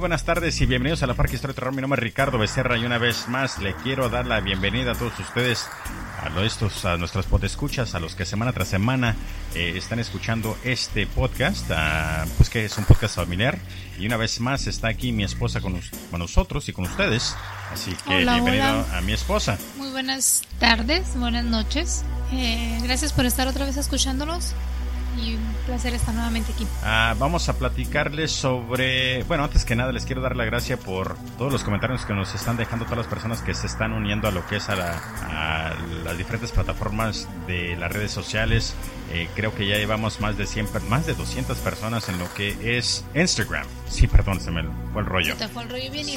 Buenas tardes y bienvenidos a la Parque Historia de Terror. Mi nombre es Ricardo Becerra y una vez más le quiero dar la bienvenida a todos ustedes, a, estos, a nuestros podescuchas, a los que semana tras semana eh, están escuchando este podcast, uh, pues que es un podcast familiar. Y una vez más está aquí mi esposa con, con nosotros y con ustedes. Así que Hola, bienvenido hola. a mi esposa. Muy buenas tardes, buenas noches. Eh, gracias por estar otra vez escuchándonos y un placer estar nuevamente aquí. Ah, vamos a platicarles sobre, bueno, antes que nada les quiero dar la gracia por todos los comentarios que nos están dejando todas las personas que se están uniendo a lo que es a, la- a las diferentes plataformas de las redes sociales. Eh, creo que ya llevamos más de 100, per- más de 200 personas en lo que es Instagram. Sí, perdón, se me fue el rollo. Te fue el rollo bien Sí.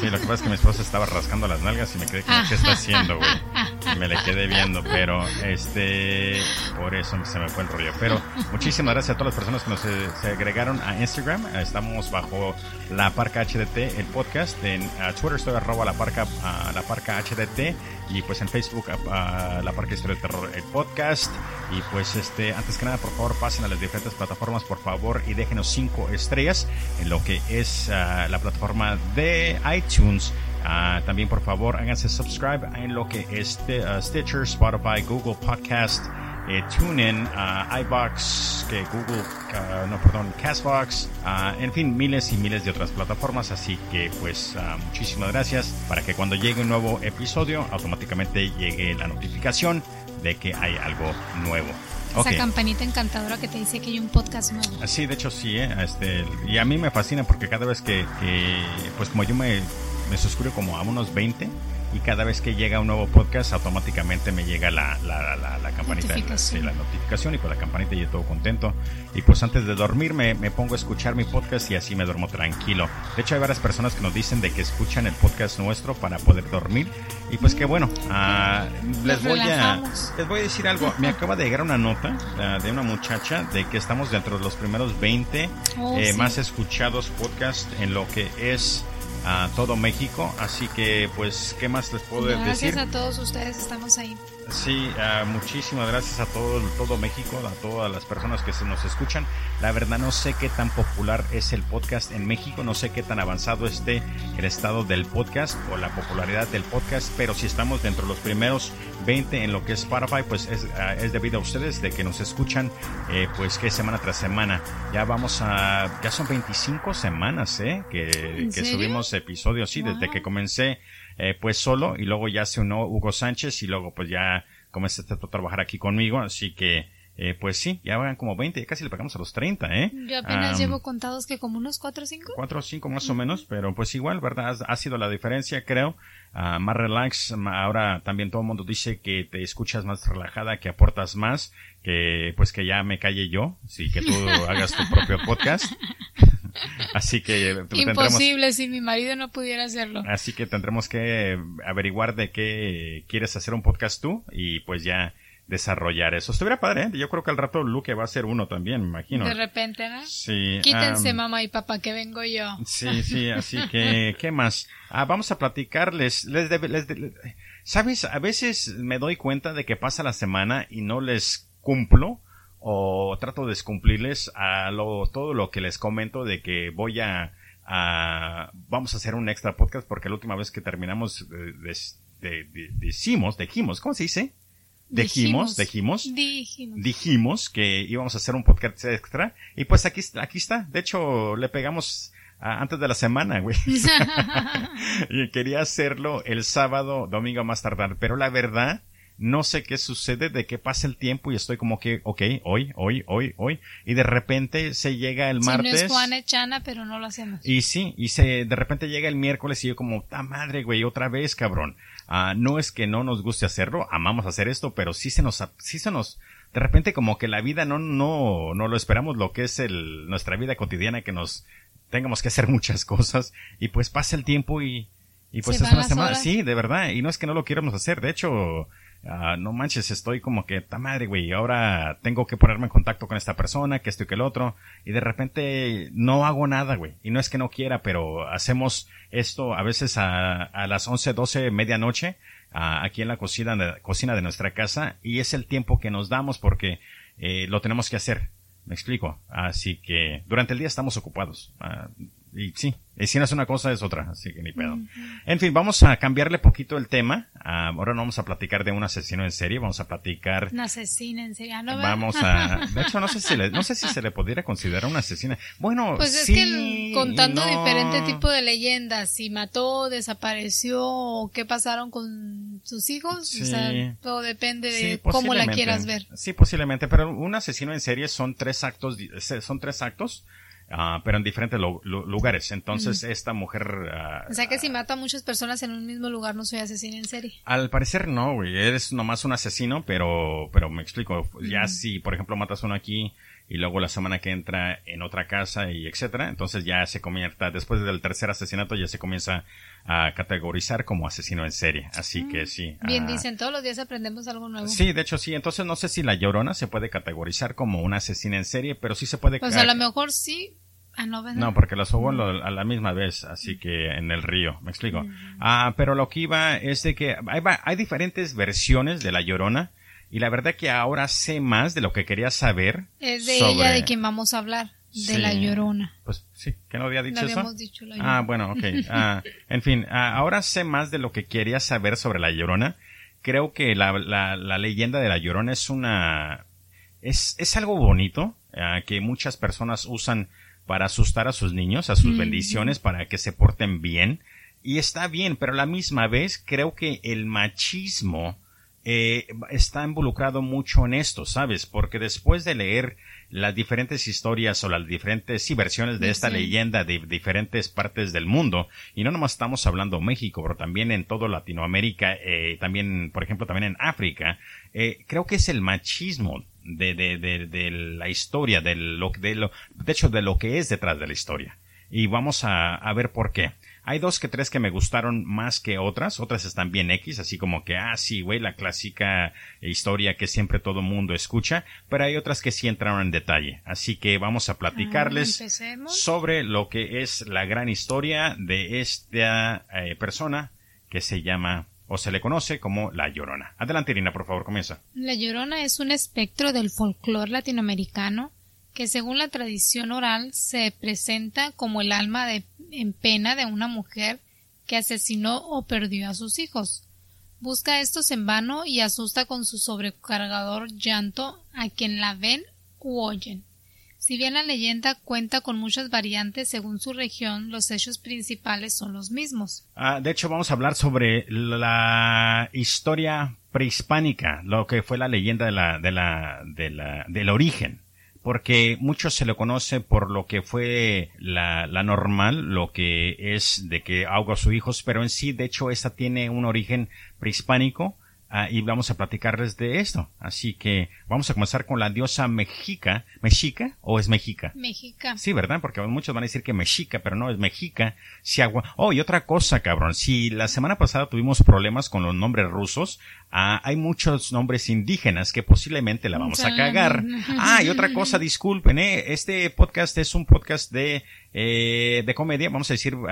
Sí, lo que pasa es que mi esposa estaba rascando las nalgas y me quedé como, ¿qué está haciendo, güey? Me le quedé viendo, pero este, por eso se me fue el rollo. Pero muchísimas gracias a todas las personas que nos eh, se agregaron a Instagram. Estamos bajo la Parca HDT, el podcast. En ah, Twitter estoy arroba la Parca, ah, la Parca HDT. Y pues en Facebook, ah, la Parca Historia del Terror, el podcast. Y pues este, antes que nada, por favor, pasen a las diferentes plataformas, por favor, y déjenos cinco estrellas en lo que es ah, la plataforma de iTunes. Ah, también, por favor, háganse subscribe en lo que es ah, Stitcher, Spotify, Google Podcast, eh, TuneIn, ah, iBox, que Google, ah, no, perdón, Castbox, ah, en fin, miles y miles de otras plataformas. Así que, pues, ah, muchísimas gracias para que cuando llegue un nuevo episodio, automáticamente llegue la notificación de que hay algo nuevo. Esa Ok. campanita encantadora que te dice que hay un podcast nuevo. Sí, de hecho sí, ¿eh? este, y a mí me fascina porque cada vez que, que, pues como yo me, me suscribo como a unos 20 y cada vez que llega un nuevo podcast automáticamente me llega la, la, la, la campanita, Notificación. la notificación y con la campanita yo todo contento y pues antes de dormir me, pongo a escuchar mi podcast y así me duermo tranquilo. De hecho hay varias personas que nos dicen de que escuchan el podcast nuestro para poder dormir y pues que bueno, ah, les voy a... Les voy a decir algo. Me acaba de llegar una nota ah, de una muchacha de que estamos dentro de los primeros 20 Oh, eh, sí. más escuchados podcast en lo que es ah, todo México. Así que, pues, ¿qué más les puedo Gracias decir? a todos ustedes, estamos ahí. Sí, ah, muchísimas gracias a todo, todo México, a todas las personas que se nos escuchan. La verdad no sé qué tan popular es el podcast en México, no sé qué tan avanzado esté el estado del podcast o la popularidad del podcast, pero si estamos dentro de los primeros 20 en lo que es Spotify, pues es, ah, es debido a ustedes de que nos escuchan, eh, pues que semana tras semana. Ya vamos a, ya son 25 semanas, ¿eh? Que, ¿En que subimos episodios, sí, desde que comencé eh, pues solo y luego ya se unió Hugo Sánchez y luego pues ya comenzaste a trabajar aquí conmigo, así que eh, pues sí, ya van como 20, ya casi le pegamos a los 30, ¿eh? Yo apenas llevo contados que como unos 4 o 5. cuatro o cinco más o menos, pero pues igual, ¿verdad? Ha, ha sido la diferencia, creo. Ah, más relax, ahora también todo el mundo dice que te escuchas más relajada, que aportas más, que pues que ya me calle yo, sí, que tú hagas tu propio podcast. Así que Imposible si mi marido no pudiera hacerlo. Así que tendremos que averiguar de qué quieres hacer un podcast tú y pues ya desarrollar eso. Estuviera padre, ¿eh? Yo creo que al rato Luke va a ser uno también, me imagino. De repente, ¿no? Sí. Quítense, am, mamá y papá, que vengo yo. Sí, sí, así que, ¿qué más? Ah, vamos a platicarles. Les debe- les de- ¿Sabes? A veces me doy cuenta de que pasa la semana y no les cumplo o trato de descumplirles a lo, todo lo que les comento de que voy a, a- vamos a hacer un extra podcast porque la última vez que terminamos eh, des- de- de- decimos, dijimos, ¿cómo se dice? Dijimos, dijimos Dijimos. dijimos que íbamos a hacer un podcast extra y pues aquí, aquí está. De hecho, le pegamos antes de la semana, güey. y quería hacerlo el sábado, domingo más tardar, pero la verdad, no sé qué sucede, de que pasa el tiempo y estoy como que, ok, hoy, hoy, hoy, hoy, y de repente se llega el Si no martes. es Juana Echana, pero no lo hacemos. Y sí, y se, de repente llega el miércoles y yo como, ta madre, güey, otra vez, cabrón. Ah, no es que no nos guste hacerlo, amamos hacer esto, pero sí se nos, sí se nos, de repente como que la vida no, no, no lo esperamos lo que es el, nuestra vida cotidiana que nos tengamos que hacer muchas cosas y pues pasa el tiempo y, y pues Se es una semana, horas. sí, de verdad, y no es que no lo quieramos hacer, de hecho, ah, no manches, estoy como que, ta madre, güey, ahora tengo que ponerme en contacto con esta persona, que esto y que el otro, y de repente no hago nada, güey, y no es que no quiera, pero hacemos esto a veces a, a las 11, 12, medianoche, ah, aquí en la cocina de, cocina de nuestra casa, y es el tiempo que nos damos porque eh, lo tenemos que hacer. Me explico. Así que durante el día estamos ocupados. Ah, y sí, y si no es una cosa es otra, así que ni pedo. En fin, vamos a cambiarle poquito el tema. Ah, ahora no vamos a platicar de un asesino en serie, vamos a platicar. Un asesino en serie, ¿no? Vamos a. De hecho, no sé si no sé si se le pudiera considerar una asesina. Bueno, pues es que contando diferentes tipos de leyendas, si mató, desapareció, o qué pasaron con sus hijos, o sea, todo depende de cómo la quieras ver. Sí, posiblemente, pero un asesino en serie son tres actos, son tres actos Ah, pero en diferentes lugares. Entonces, esta mujer... Uh, o sea que si mata a muchas personas en un mismo lugar, no soy asesino en serie. Al parecer no, güey. Eres nomás un asesino, pero, pero me explico. Ya si, por ejemplo, matas uno aquí y luego la semana que entra en otra casa y etcétera, entonces ya se comienza, después del tercer asesinato ya se comienza a categorizar como asesino en serie. Así que sí. Bien, dicen, todos los días aprendemos algo nuevo. Sí, de hecho sí. Entonces no sé si la llorona se puede categorizar como una asesina en serie, pero sí se puede... Pues a lo mejor sí, Ah, no, no, porque las hubo a la misma vez, así que en el río, me explico. Ah, pero lo que iba es de que hay, hay, diferentes versiones de La Llorona y la verdad que ahora sé más de lo que quería saber. Es de ella de quien vamos a hablar, de La Llorona. Pues sí, ¿que no había dicho eso? Dicho, la ah, bueno, ok. Ah, en fin, ah, ahora sé más de lo que quería saber sobre La Llorona. Creo que la, la, la leyenda de La Llorona es una... Es, es algo bonito ah, que muchas personas usan para asustar a sus niños, a sus bendiciones, para que se porten bien. Y está bien, pero a la misma vez creo que el machismo eh, está involucrado mucho en esto, ¿sabes? Porque después de leer las diferentes historias o las diferentes versiones de esta leyenda de diferentes partes del mundo, y no nomás estamos hablando México, pero también en todo Latinoamérica, eh, también, por ejemplo, también en África, eh, creo que es el machismo de, de, de, de la historia, de lo, de lo, de hecho, de lo que es detrás de la historia. Y vamos a, a ver por qué. Hay dos que tres que me gustaron más que otras, otras están bien X, así como que, ah, sí, güey, la clásica historia que siempre todo mundo escucha, pero hay otras que sí entraron en detalle. Así que vamos a platicarles sobre lo que es la gran historia de esta eh, persona que se llama o se le conoce como La Llorona. Adelante, Irina, por favor, comienza. La Llorona es un espectro del folclore latinoamericano que según la tradición oral se presenta como el alma de, en pena de una mujer que asesinó o perdió a sus hijos. Busca estos en vano y asusta con su sobrecargador llanto a quien la ven u oyen. Si bien la leyenda cuenta con muchas variantes según su región, los hechos principales son los mismos. Ah, de hecho, vamos a hablar sobre la historia prehispánica, lo que fue la leyenda de la, de la, de la, del origen. Porque mucho se lo conoce por lo que fue la, la normal, lo que es de que ahoga a sus hijos, pero en sí, de hecho, esta tiene un origen prehispánico, Ah, y vamos a platicarles de esto. Así que vamos a comenzar con la diosa mexica. ¿Mexica o es mexica? Mexica. Sí, ¿verdad? Porque muchos van a decir que mexica, pero no, es mexica. Si agua... Oh, y otra cosa, cabrón. Si la semana pasada tuvimos problemas con los nombres rusos, ah, hay muchos nombres indígenas que posiblemente la vamos a cagar. Ah, y otra cosa, disculpen, ¿eh? Este podcast es un podcast de eh, de comedia, vamos a decir uh,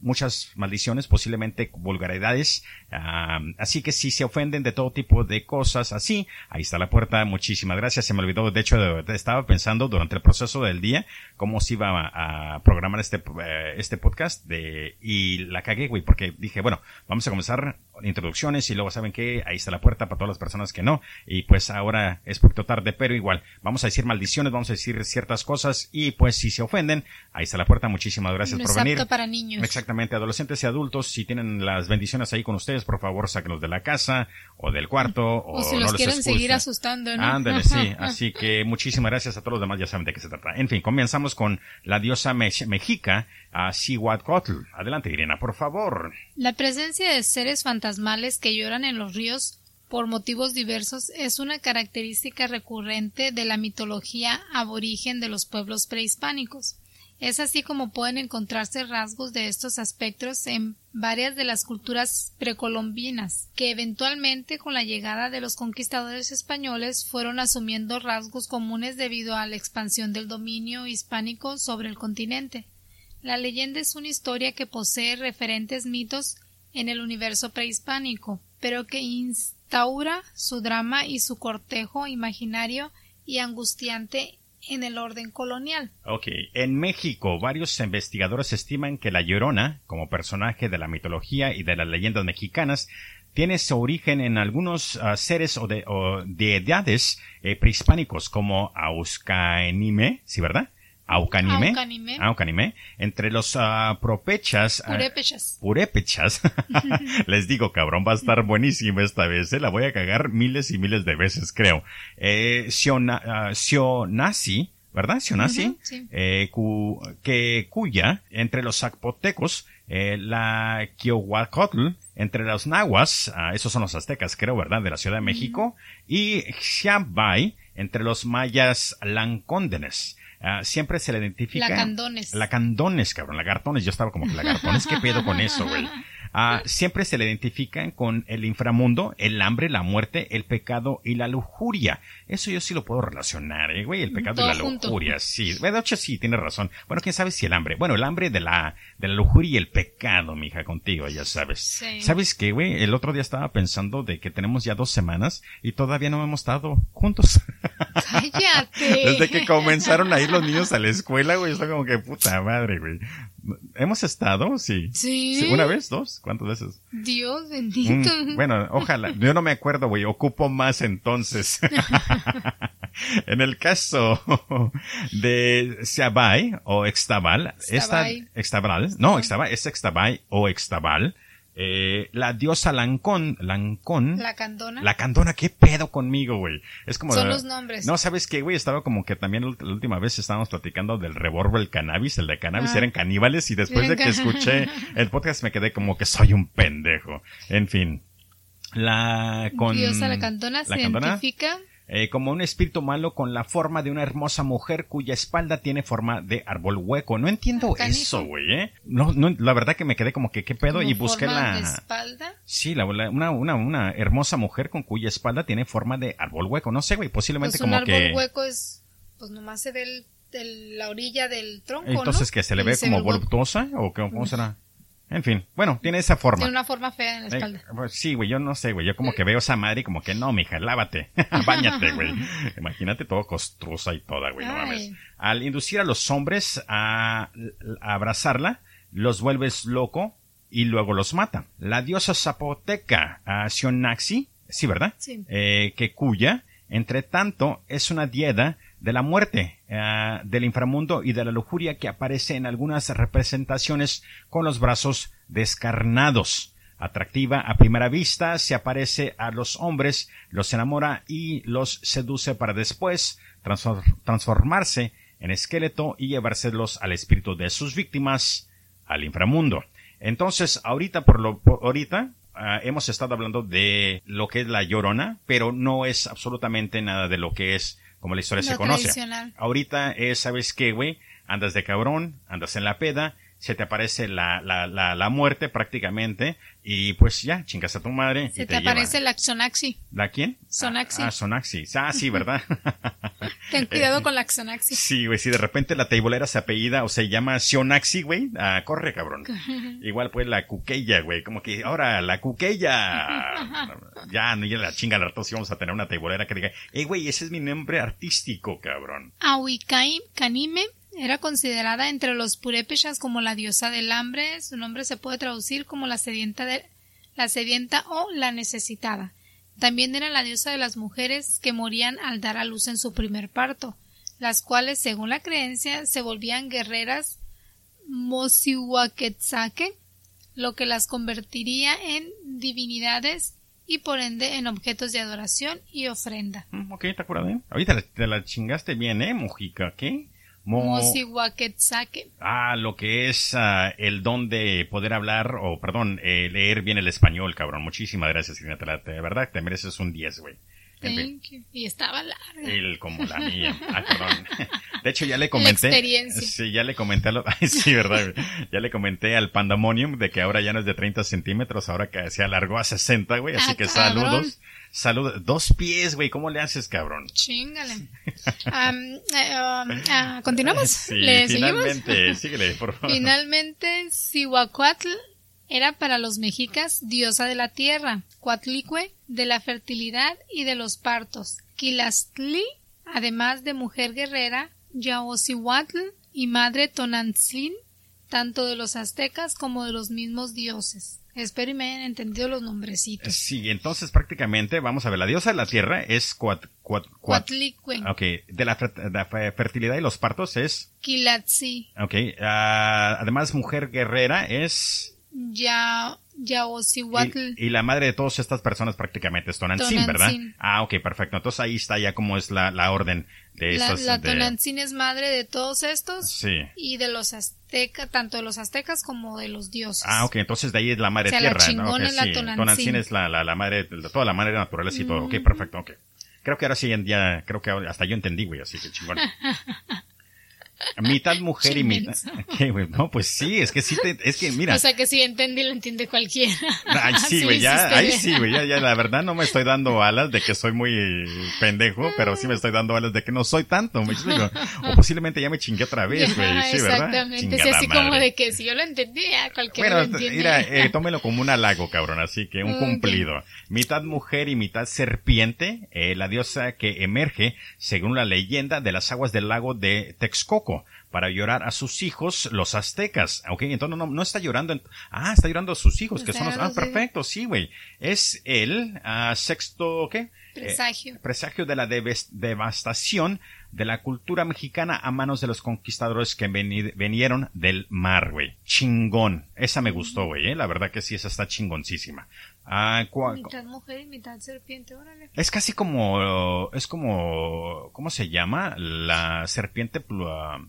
muchas maldiciones, posiblemente vulgaridades. Uh, así que si se ofenden de todo tipo de cosas así, ahí está la puerta. Muchísimas gracias. Se me olvidó, de hecho, estaba pensando durante el proceso del día cómo se iba a, programar este, uh, este podcast de, y la cagué, güey, porque dije, bueno, vamos a comenzar introducciones y luego saben que ahí está la puerta para todas las personas que no. Y pues ahora es poquito tarde, pero igual, vamos a decir maldiciones, vamos a decir ciertas cosas y pues si se ofenden, ahí está la puerta. Muchísimas gracias por venir. para niños. Exactamente, adolescentes y adultos, si tienen las bendiciones ahí con ustedes, por favor, sáquenlos de la casa o del cuarto. O, si los quieren seguir asustando, ¿no? Ándale, sí. Así que muchísimas gracias a todos los demás, ya saben de qué se trata. En fin, comenzamos con la diosa mexica, a Cihuatl. Adelante, Irina, por favor. La presencia de seres fantasmales que lloran en los ríos por motivos diversos es una característica recurrente de la mitología aborigen de los pueblos prehispánicos. Es así como pueden encontrarse rasgos de estos aspectos en varias de las culturas precolombinas, que eventualmente con la llegada de los conquistadores españoles fueron asumiendo rasgos comunes debido a la expansión del dominio hispánico sobre el continente. La leyenda es una historia que posee referentes mitos en el universo prehispánico, pero que instaura su drama y su cortejo imaginario y angustiante en el orden colonial. Ok, en México varios investigadores estiman que la Llorona, como personaje de la mitología y de las leyendas mexicanas, tiene su origen en algunos ah, seres o, de, o deidades eh, prehispánicos como Auscanime, ¿sí verdad? Aucanime, Aucanime. Aucanime, entre los ah, propechas, ah, Purépechas. purépechas. Les digo, cabrón, va a estar buenísimo esta vez. eh, La voy a cagar miles y miles de veces, creo. Eh, Siona- ah, Sionasi, ¿verdad? Sionasi. Ujú, sí. eh, cu- que cuya, entre los zapotecos, eh, la Kiohuacotl, entre los nahuas, ah, esos son los aztecas, creo, ¿verdad? De la Ciudad de México, y Xiabai, entre los mayas lancóndenes. Ah, siempre se le identifica. Lacandones. Lacandones, cabrón, lagartones. Yo estaba como que lagartones, ¿qué pedo con eso, güey? Ah, siempre se le identifican con el inframundo, el hambre, la muerte, el pecado y la lujuria. Eso yo sí lo puedo relacionar, ¿eh, güey? El pecado y la junto. lujuria, sí. De hecho sí, tienes razón. Bueno, quién sabe si el hambre. Bueno, el hambre de la, de la lujuria y el pecado, mija, contigo, ya sabes. Sí. ¿Sabes qué, güey? El otro día estaba pensando de que tenemos ya dos semanas y todavía no hemos estado juntos. Cállate. Desde que comenzaron a ir los niños a la escuela, güey, está como que puta madre, güey. ¿Hemos estado? Sí. Sí. ¿Una vez? ¿Dos? ¿Cuántas veces? Dios bendito. Mm, bueno, ojalá. Yo no me acuerdo, güey. Ocupo más entonces. en el caso de Xiabai o Extabal. Extabal, no, Extabal, es Extabay o Extabal, eh, la diosa Lancón, Lancón, La candona. la candona, ¿qué pedo conmigo, güey? Es como... Son los nombres. No, ¿sabes qué, güey? Estaba como que también la última vez estábamos platicando del revolver, el cannabis, el de cannabis, Ah. eran caníbales y después de que escuché el podcast me quedé como que soy un pendejo. En fin. La con... Diosa la candona la se candona, identifica eh, como un espíritu malo con la forma de una hermosa mujer cuya espalda tiene forma de árbol hueco. No entiendo canijo. eso, güey, ¿eh? No, no, la verdad que me quedé como que qué pedo y busqué forma la... de espalda. Sí, la, la- una, una, una hermosa mujer con cuya espalda tiene forma de árbol hueco. No sé, güey, posiblemente Pues un como árbol que... hueco es, pues nomás se ve el, el- la orilla del tronco, Entonces, ¿no? que se le ve como voluptuosa o cómo será. En fin, bueno, tiene esa forma. Tiene una forma fea en la Eh, espalda. pues sí, güey, yo no sé, güey. Yo como que veo esa madre y como que no, mija, lávate. Báñate, güey. Imagínate todo costruza y toda, güey, no mames. Al inducir a los hombres a, a abrazarla, los vuelves loco y luego los mata. La diosa zapoteca, a Sionaxi, sí, ¿verdad? Sí. Eh, que cuya, entre tanto, es una dieda de la muerte, eh, del inframundo y de la lujuria que aparece en algunas representaciones con los brazos descarnados. Atractiva a primera vista, se aparece a los hombres, los enamora y los seduce para después transfor- transformarse en esqueleto y llevárselos al espíritu de sus víctimas al inframundo. Entonces, ahorita por lo ahorita ah, hemos estado hablando de lo que es la llorona, pero no es absolutamente nada de lo que es como la historia Lo se conoce. Ahorita es, ¿sabes qué, güey? Andas de cabrón, andas en la peda, se te aparece la, la, la, la muerte prácticamente, y pues ya, chingas a tu madre. Se y te, te, lleva. aparece la Xonaxi. ¿La quién? Sonaxi. Ah, ah, Sonaxi. Ah, sí, ¿verdad? Ten cuidado con la Xonaxi. Sí, güey, si de repente la teibolera se apellida o se llama Sionaxi, güey, ah, corre, cabrón. Igual pues la cuqueya, güey, como que, ahora, la cuqueya. ya, no, ya la chinga la rato si vamos a tener una teibolera que diga, eh, güey, ese es mi nombre artístico, cabrón. Ahuicaim Canime era considerada entre los purépechas como la diosa del hambre. Su nombre se puede traducir como la sedienta, de, la sedienta o la necesitada. También era la diosa de las mujeres que morían al dar a luz en su primer parto, las cuales, según la creencia, se volvían guerreras Mosihuaquetzaque, lo que las convertiría en divinidades y por ende en objetos de adoración y ofrenda. Mm, ok, está curado, ¿eh? Ahorita te la chingaste bien, ¿eh, Mojica? ¿Qué? Mo-. Ah, lo que es ah, el don de poder hablar, o perdón, eh, leer bien el español, cabrón. Muchísimas gracias, Ignatia. De verdad, te mereces un 10, güey. Thank you. Y estaba larga. El como la mía. Ah, perdón. De hecho, ya le comenté. experiencia. Sí, ya le comenté a lo- Ay, sí, verdad. Ya le comenté al Pandemonium de que ahora ya no es de 30 centímetros, ahora que se alargó a 60, güey. Así Ah, que cabrón. saludos. Dos pies, güey. ¿Cómo le haces, cabrón? Chingale. Eh, um, ah, ¿Continuamos? Sí, ¿Le seguimos? finalmente. Síguele, por favor. Finalmente, Cihuacuatl era para los mexicas diosa de la tierra, Cuatlicue de la fertilidad y de los partos, Quilastli, además de mujer guerrera, Yaosihuatl y madre Tonantzin, tanto de los aztecas como de los mismos dioses. Espero y me hayan entendido los nombrecitos. Sí, entonces prácticamente, vamos a ver, la diosa de la tierra es Cuat, Cuat, Cuat, Ok, de la, de la, fertilidad y los partos es... Kilatzi. Ok, uh, además mujer guerrera es... Ya... Yaosihuatl. Y, y, la madre de todas estas personas prácticamente es Tonantzin, ¿verdad? Ah, ok, perfecto. Entonces ahí está ya como es la, la orden de la, estos. La de... Tonantzin es madre de todos estos. Sí. Y de los aztecas, tanto de los aztecas como de los dioses. Ah, ok, entonces de ahí es la madre o sea, tierra, la ¿no? Okay, es la sí. Tonantzin. Tonantzin es la, la, la madre, de toda la madre naturaleza y todo. Ok, perfecto, ok. Creo que ahora sí ya, creo que hasta yo entendí, güey, así que chingón. mitad mujer y mitad. ¿Qué, güey? No, pues sí, es que sí, te, es que mira. O sea que si entendí, lo entiende cualquiera. Ay, sí, güey, ya, ahí sí, güey, ya, ya, la verdad no me estoy dando alas de que soy muy pendejo, pero sí me estoy dando alas de que no soy tanto, me explico. O posiblemente ya me chingué otra vez, güey, sí, ¿verdad? Exactamente, sí, así como de que si yo lo entendía, cualquiera bueno, lo entiende. Mira, eh, tómelo como un halago, cabrón, así que un Okay. cumplido. Mitad mujer y mitad serpiente, eh, la diosa que emerge, según la leyenda, de las aguas del lago de Texcoco para llorar a sus hijos, los aztecas. Ok, entonces no, no está llorando. En, ah, está llorando a sus hijos, que son los. Ah, perfecto, sí, güey. Es el ah, sexto, ¿qué? Presagio. Eh, presagio de la devastación de la cultura mexicana a manos de los conquistadores que vinieron del mar, güey. Chingón. Esa me gustó, güey, eh. La verdad que sí, esa está chingoncísima. Ah, Mitad mujer y mitad serpiente, órale. es casi como, es como, ¿cómo se llama? La serpiente plu- ah,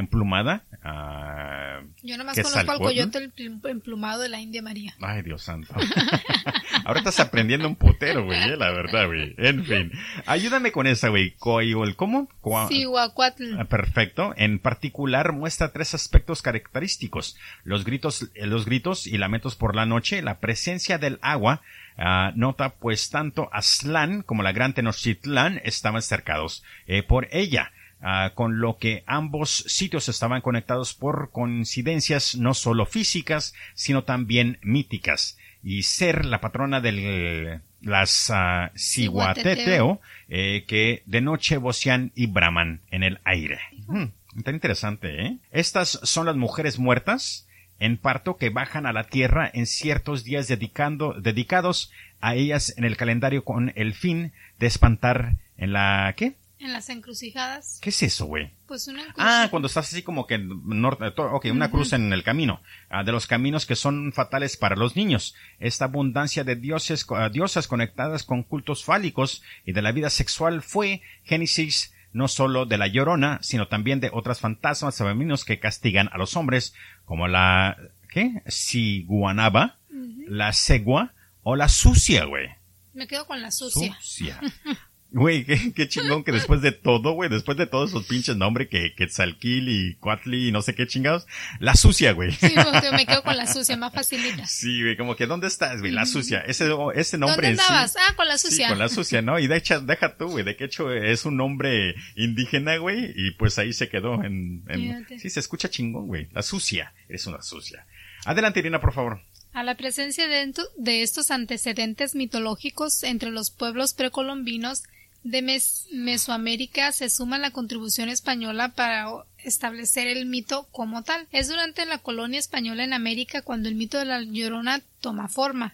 emplumada. ah, Yo nomás ¿Qué conozco al coyote el pl- emplumado de la India María. Ay, Dios santo. Ahora estás aprendiendo un putero, güey, eh, la verdad, güey. En fin. Ayúdame con esa, güey. Coyol, ¿cómo? Cihuacuatl. Ah, Perfecto. En particular muestra tres aspectos característicos. Los gritos, eh, los gritos y lamentos por la noche, la presencia del agua, ah, nota pues tanto Aztlán como la gran Tenochtitlán estaban cercados eh, por ella. Ah, con lo que ambos sitios estaban conectados por coincidencias no solo físicas, sino también míticas. Y ser la patrona de las uh, eh, que de noche vocean y braman en el aire. Hmm, tan interesante, ¿eh? Estas son las mujeres muertas en parto que bajan a la tierra en ciertos días dedicando, dedicados a ellas en el calendario con el fin de espantar en la... ¿qué? En las encrucijadas. ¿Qué es eso, güey? Pues una Ah, encrucijada. cuando estás así como que norte, ok, una cruz en el camino, ah, de los caminos que son fatales para los niños. Esta abundancia de dioses, ah, diosas conectadas con cultos fálicos y de la vida sexual fue Génesis no solo de la llorona, sino también de otras fantasmas femeninos que castigan a los hombres, como la, ¿qué? Siguanaba, la segua o la sucia, güey. Me quedo con la sucia. Sucia. Güey, qué, qué chingón que después de todo, güey, después de todos esos pinches nombres que Quetzalquil y Cuatli y no sé qué chingados, la sucia, güey. Sí, porque me quedo con la sucia, más facilita. Sí, güey, como que ¿dónde estás, güey? La sucia. Ese, ese nombre ¿Dónde en sí- andabas? Ah, con la Sí, sucia. con la sucia, ¿no? Y de hecho, deja tú, güey, de que hecho es un nombre indígena, güey, y pues ahí se quedó en, en- sí, se escucha chingón, güey. La sucia, es una sucia. Adelante, Irina, por favor. A la presencia de, de estos antecedentes mitológicos entre los pueblos precolombinos de Mes- Mesoamérica se suma la contribución española para establecer el mito como tal. Es durante la colonia española en América cuando el mito de la Llorona toma forma.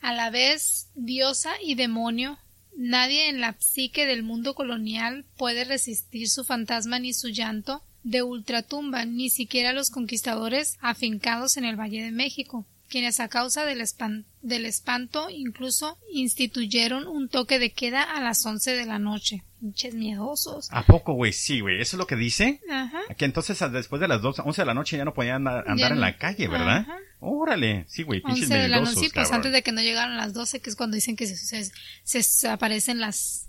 A la vez diosa y demonio, nadie en la psique del mundo colonial puede resistir su fantasma ni su llanto de ultratumba, ni siquiera los conquistadores afincados en el Valle de México, quienes a causa del, espan- del espanto incluso instituyeron un toque de queda a las once de la noche. Pinches miedosos. ¿A poco, güey? Sí, güey. ¿Eso es lo que dice? Ajá. Que entonces después de las 12, 11 de la noche ya no podían andar, en la calle, ¿verdad? Ajá. Órale, sí, güey, pinches Once de la miedosos, noche, sí, pues antes de que no llegaran las doce, que es cuando dicen que se, se- se aparecen las,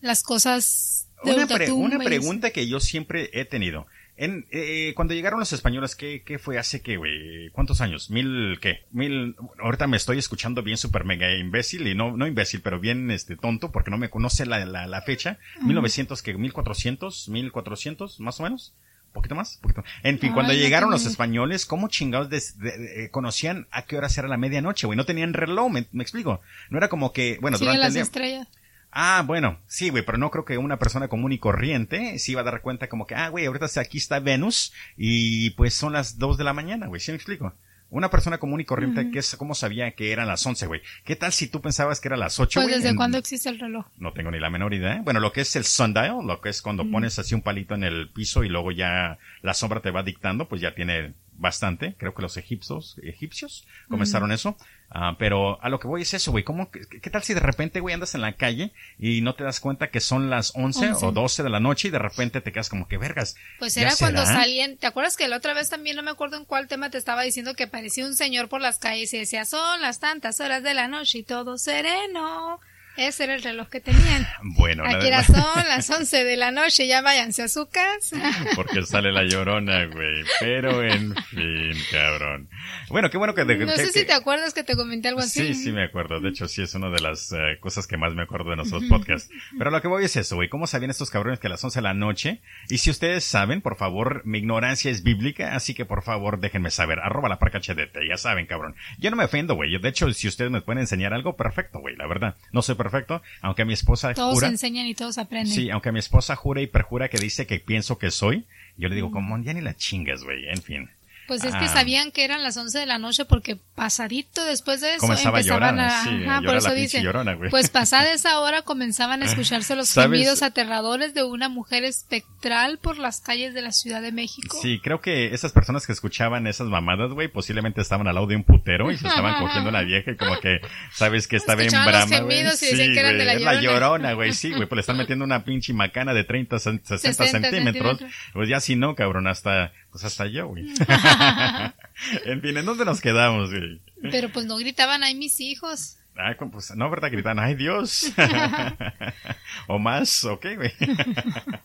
las cosas de Una, pre- una pregunta que yo siempre he tenido. En, eh, cuando llegaron los españoles, ¿qué, qué fue hace qué, güey? ¿Cuántos años? ¿Mil qué? Mil... Ahorita me estoy escuchando bien super mega imbécil y no, no imbécil, pero bien este tonto porque no me conoce la, la, la fecha. ¿1900 qué? ¿1400? ¿1400? Más o menos. ¿Poquito más? ¿Poquito? En fin, Ay, cuando llegaron los españoles, ¿cómo chingados des- de- de- conocían a qué horas era la medianoche, güey? No tenían reloj, me, me expligo. No era como que, bueno, Sigue durante las el día... estrellas. Ah, bueno, sí, güey, pero no creo que una persona común y corriente se iba a dar cuenta como que, ah, güey, ahorita aquí está Venus y pues son las dos de la mañana, güey, ¿sí me explico? Una persona común y corriente, que es, ¿cómo sabía que eran las 11, güey? ¿Qué tal si tú pensabas que era las 8, Pues desde cuándo existe el reloj. No tengo ni la menor idea. Bueno, lo que es el sundial, lo que es cuando pones así un palito en el piso y luego ya la sombra te va dictando, pues ya tiene bastante. Creo que los egipcios, egipcios comenzaron eso. Ah, pero a lo que voy es eso, güey. ¿Cómo, qué, tal si de repente, güey, andas en la calle y no te das cuenta que son las 11, o 12 de la noche y de repente te quedas como que vergas? Pues era cuando salían, ¿te acuerdas que la otra vez también no me acuerdo en cuál tema te estaba diciendo que parecía un señor por las calles y decía, son las tantas horas de la noche y todo sereno? Ese era el reloj que tenían. Bueno, Aquí era son las 11 de la noche, ya váyanse a su casa. Porque sale la llorona, güey. Pero en fin, cabrón. Bueno, qué bueno que... no sé si te acuerdas que te comenté algo así. Sí, sí me acuerdo. De hecho, sí es una de las eh, cosas que más me acuerdo de nuestros podcasts. Pero lo que voy es eso, güey. ¿Cómo sabían estos cabrones que a las 11 de la noche? Y si ustedes saben, por favor, mi ignorancia es bíblica, así que por favor déjenme saber. Arroba la parca HDT, ya saben, cabrón. Yo no me ofendo, güey. De hecho, si ustedes me pueden enseñar algo, perfecto, güey. La verdad. No sé perfecto, aunque mi esposa todos jura... enseñan y todos aprenden. Sí, aunque mi esposa jura y perjura que dice que pienso que soy, yo le digo, como ya ni la chingas, güey, en fin. Pues es que ah. sabían que eran las 11 de la noche porque pasadito después de eso empezaban a... ajá, por eso dice, pues pasada esa hora comenzaban a escucharse los gemidos aterradores de una mujer espectral por las calles de la Ciudad de México. Sí, creo que esas personas que escuchaban esas mamadas, güey, posiblemente estaban al lado de un putero y se estaban cogiendo una vieja y como que, sabes que está bien brama, güey. Sí, que eran de la llorona. la llorona, güey, sí, güey, pues le están metiendo una pinche macana de 30, 60, centímetros. Pues ya si no, cabrón, hasta pues hasta yo, güey. en fin, ¿en dónde nos quedamos, güey? Pero pues no gritaban, ay, mis hijos. Ah, pues, no, ¿verdad? Gritaban, ay, Dios. o más, ok, güey.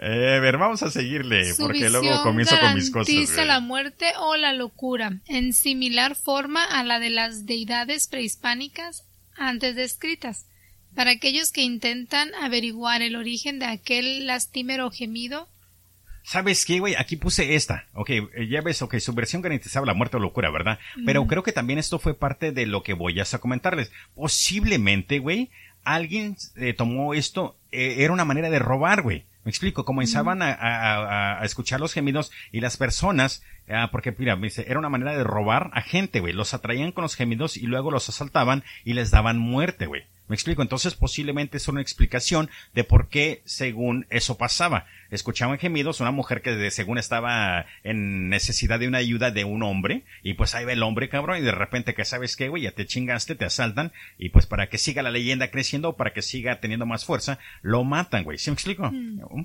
Eh, a ver, vamos a seguirle, porque luego comienzo con mis cosas. Dice la muerte o la locura, en similar forma a la de las deidades prehispánicas antes descritas. Para aquellos que intentan averiguar el origen de aquel lastimero gemido, ¿Sabes qué, güey? Aquí puse esta. Ok, eh, ya ves, ok, su versión garantizaba la muerte o locura, ¿verdad? Pero creo que también esto fue parte de lo que voy a comentarles. Posiblemente, güey, alguien eh, tomó esto, eh, era una manera de robar, güey. Me explico, comenzaban a, escuchar los gemidos y las personas, ah, porque mira, me dice, era una manera de robar a gente, güey. Los atraían con los gemidos y luego los asaltaban y les daban muerte, güey. Me explico, entonces posiblemente es una explicación de por qué según eso pasaba. Escuchaban gemidos, una mujer que de, según estaba en necesidad de una ayuda de un hombre, y pues ahí va el hombre, cabrón, y de repente que sabes qué, güey, ya te chingaste, te asaltan, y pues para que siga la leyenda creciendo, o para que siga teniendo más fuerza, lo matan, güey. ¿Sí me explico? Mm.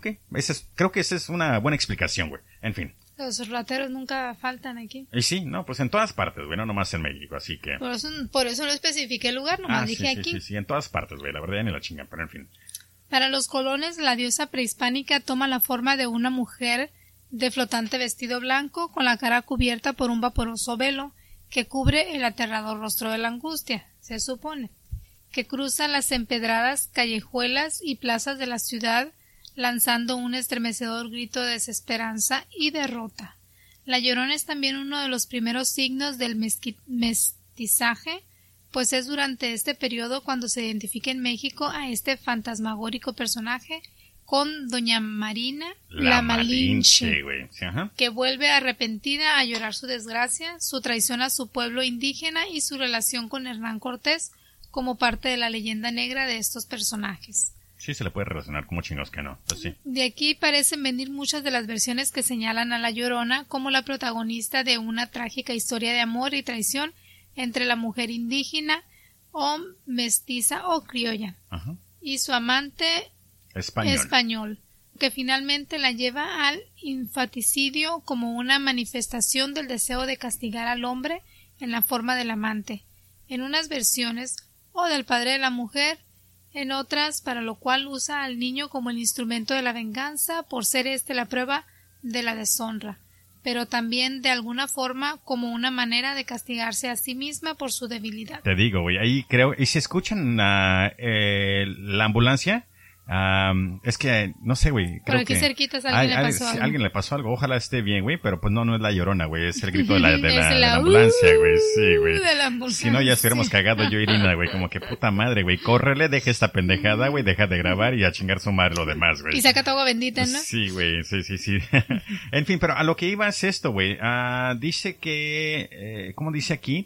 creo que esa es una buena explicación, güey. En fin. Los rateros nunca faltan aquí. Y sí, no, pues en todas partes, güey, no nomás en México, así que. Por eso, por eso no especifiqué el lugar, nomás ah, dije aquí. Sí, sí, sí, en todas partes, güey, la verdad ya ni la chingan, pero en fin. Para los colones, la diosa prehispánica toma la forma de una mujer de flotante vestido blanco, con la cara cubierta por un vaporoso velo que cubre el aterrador rostro de la angustia, se supone, que cruza las empedradas callejuelas y plazas de la ciudad lanzando un estremecedor grito de desesperanza y derrota. La llorona es también uno de los primeros signos del mestizaje, pues es durante este periodo cuando se identifica en México a este fantasmagórico personaje con doña Marina la, Malinche, que vuelve arrepentida a llorar su desgracia, su traición a su pueblo indígena y su relación con Hernán Cortés como parte de la leyenda negra de estos personajes. Sí, se le puede relacionar como chinos que no. Pues sí. De aquí parecen venir muchas de las versiones que señalan a la Llorona como la protagonista de una trágica historia de amor y traición entre la mujer indígena o mestiza o criolla y su amante español. español, que finalmente la lleva al infanticidio como una manifestación del deseo de castigar al hombre en la forma del amante. En unas versiones, o del padre de la mujer, en otras para lo cual usa al niño como el instrumento de la venganza por ser éste la prueba de la deshonra, pero también de alguna forma como una manera de castigarse a sí misma por su debilidad. Te digo, ahí creo, y si escuchan eh, la ambulancia, es que, no sé, güey. Por aquí que cerquitas a alguien le pasó algo. alguien le pasó algo. Ojalá esté bien, güey, pero pues no, no es la llorona, güey. Es el grito de la, de la, ambulancia, güey. Sí, güey. Si no, ya estuviéramos cagados yo Irina, güey. Como que puta madre, güey. Córrele, deja esta pendejada, güey. Deja de grabar y a chingar su madre lo demás, güey. Y saca tu agua bendita, ¿no? Sí, güey. Sí, sí, sí. en fin, pero a lo que iba es esto, güey. Ah, dice que, eh, ¿cómo dice aquí?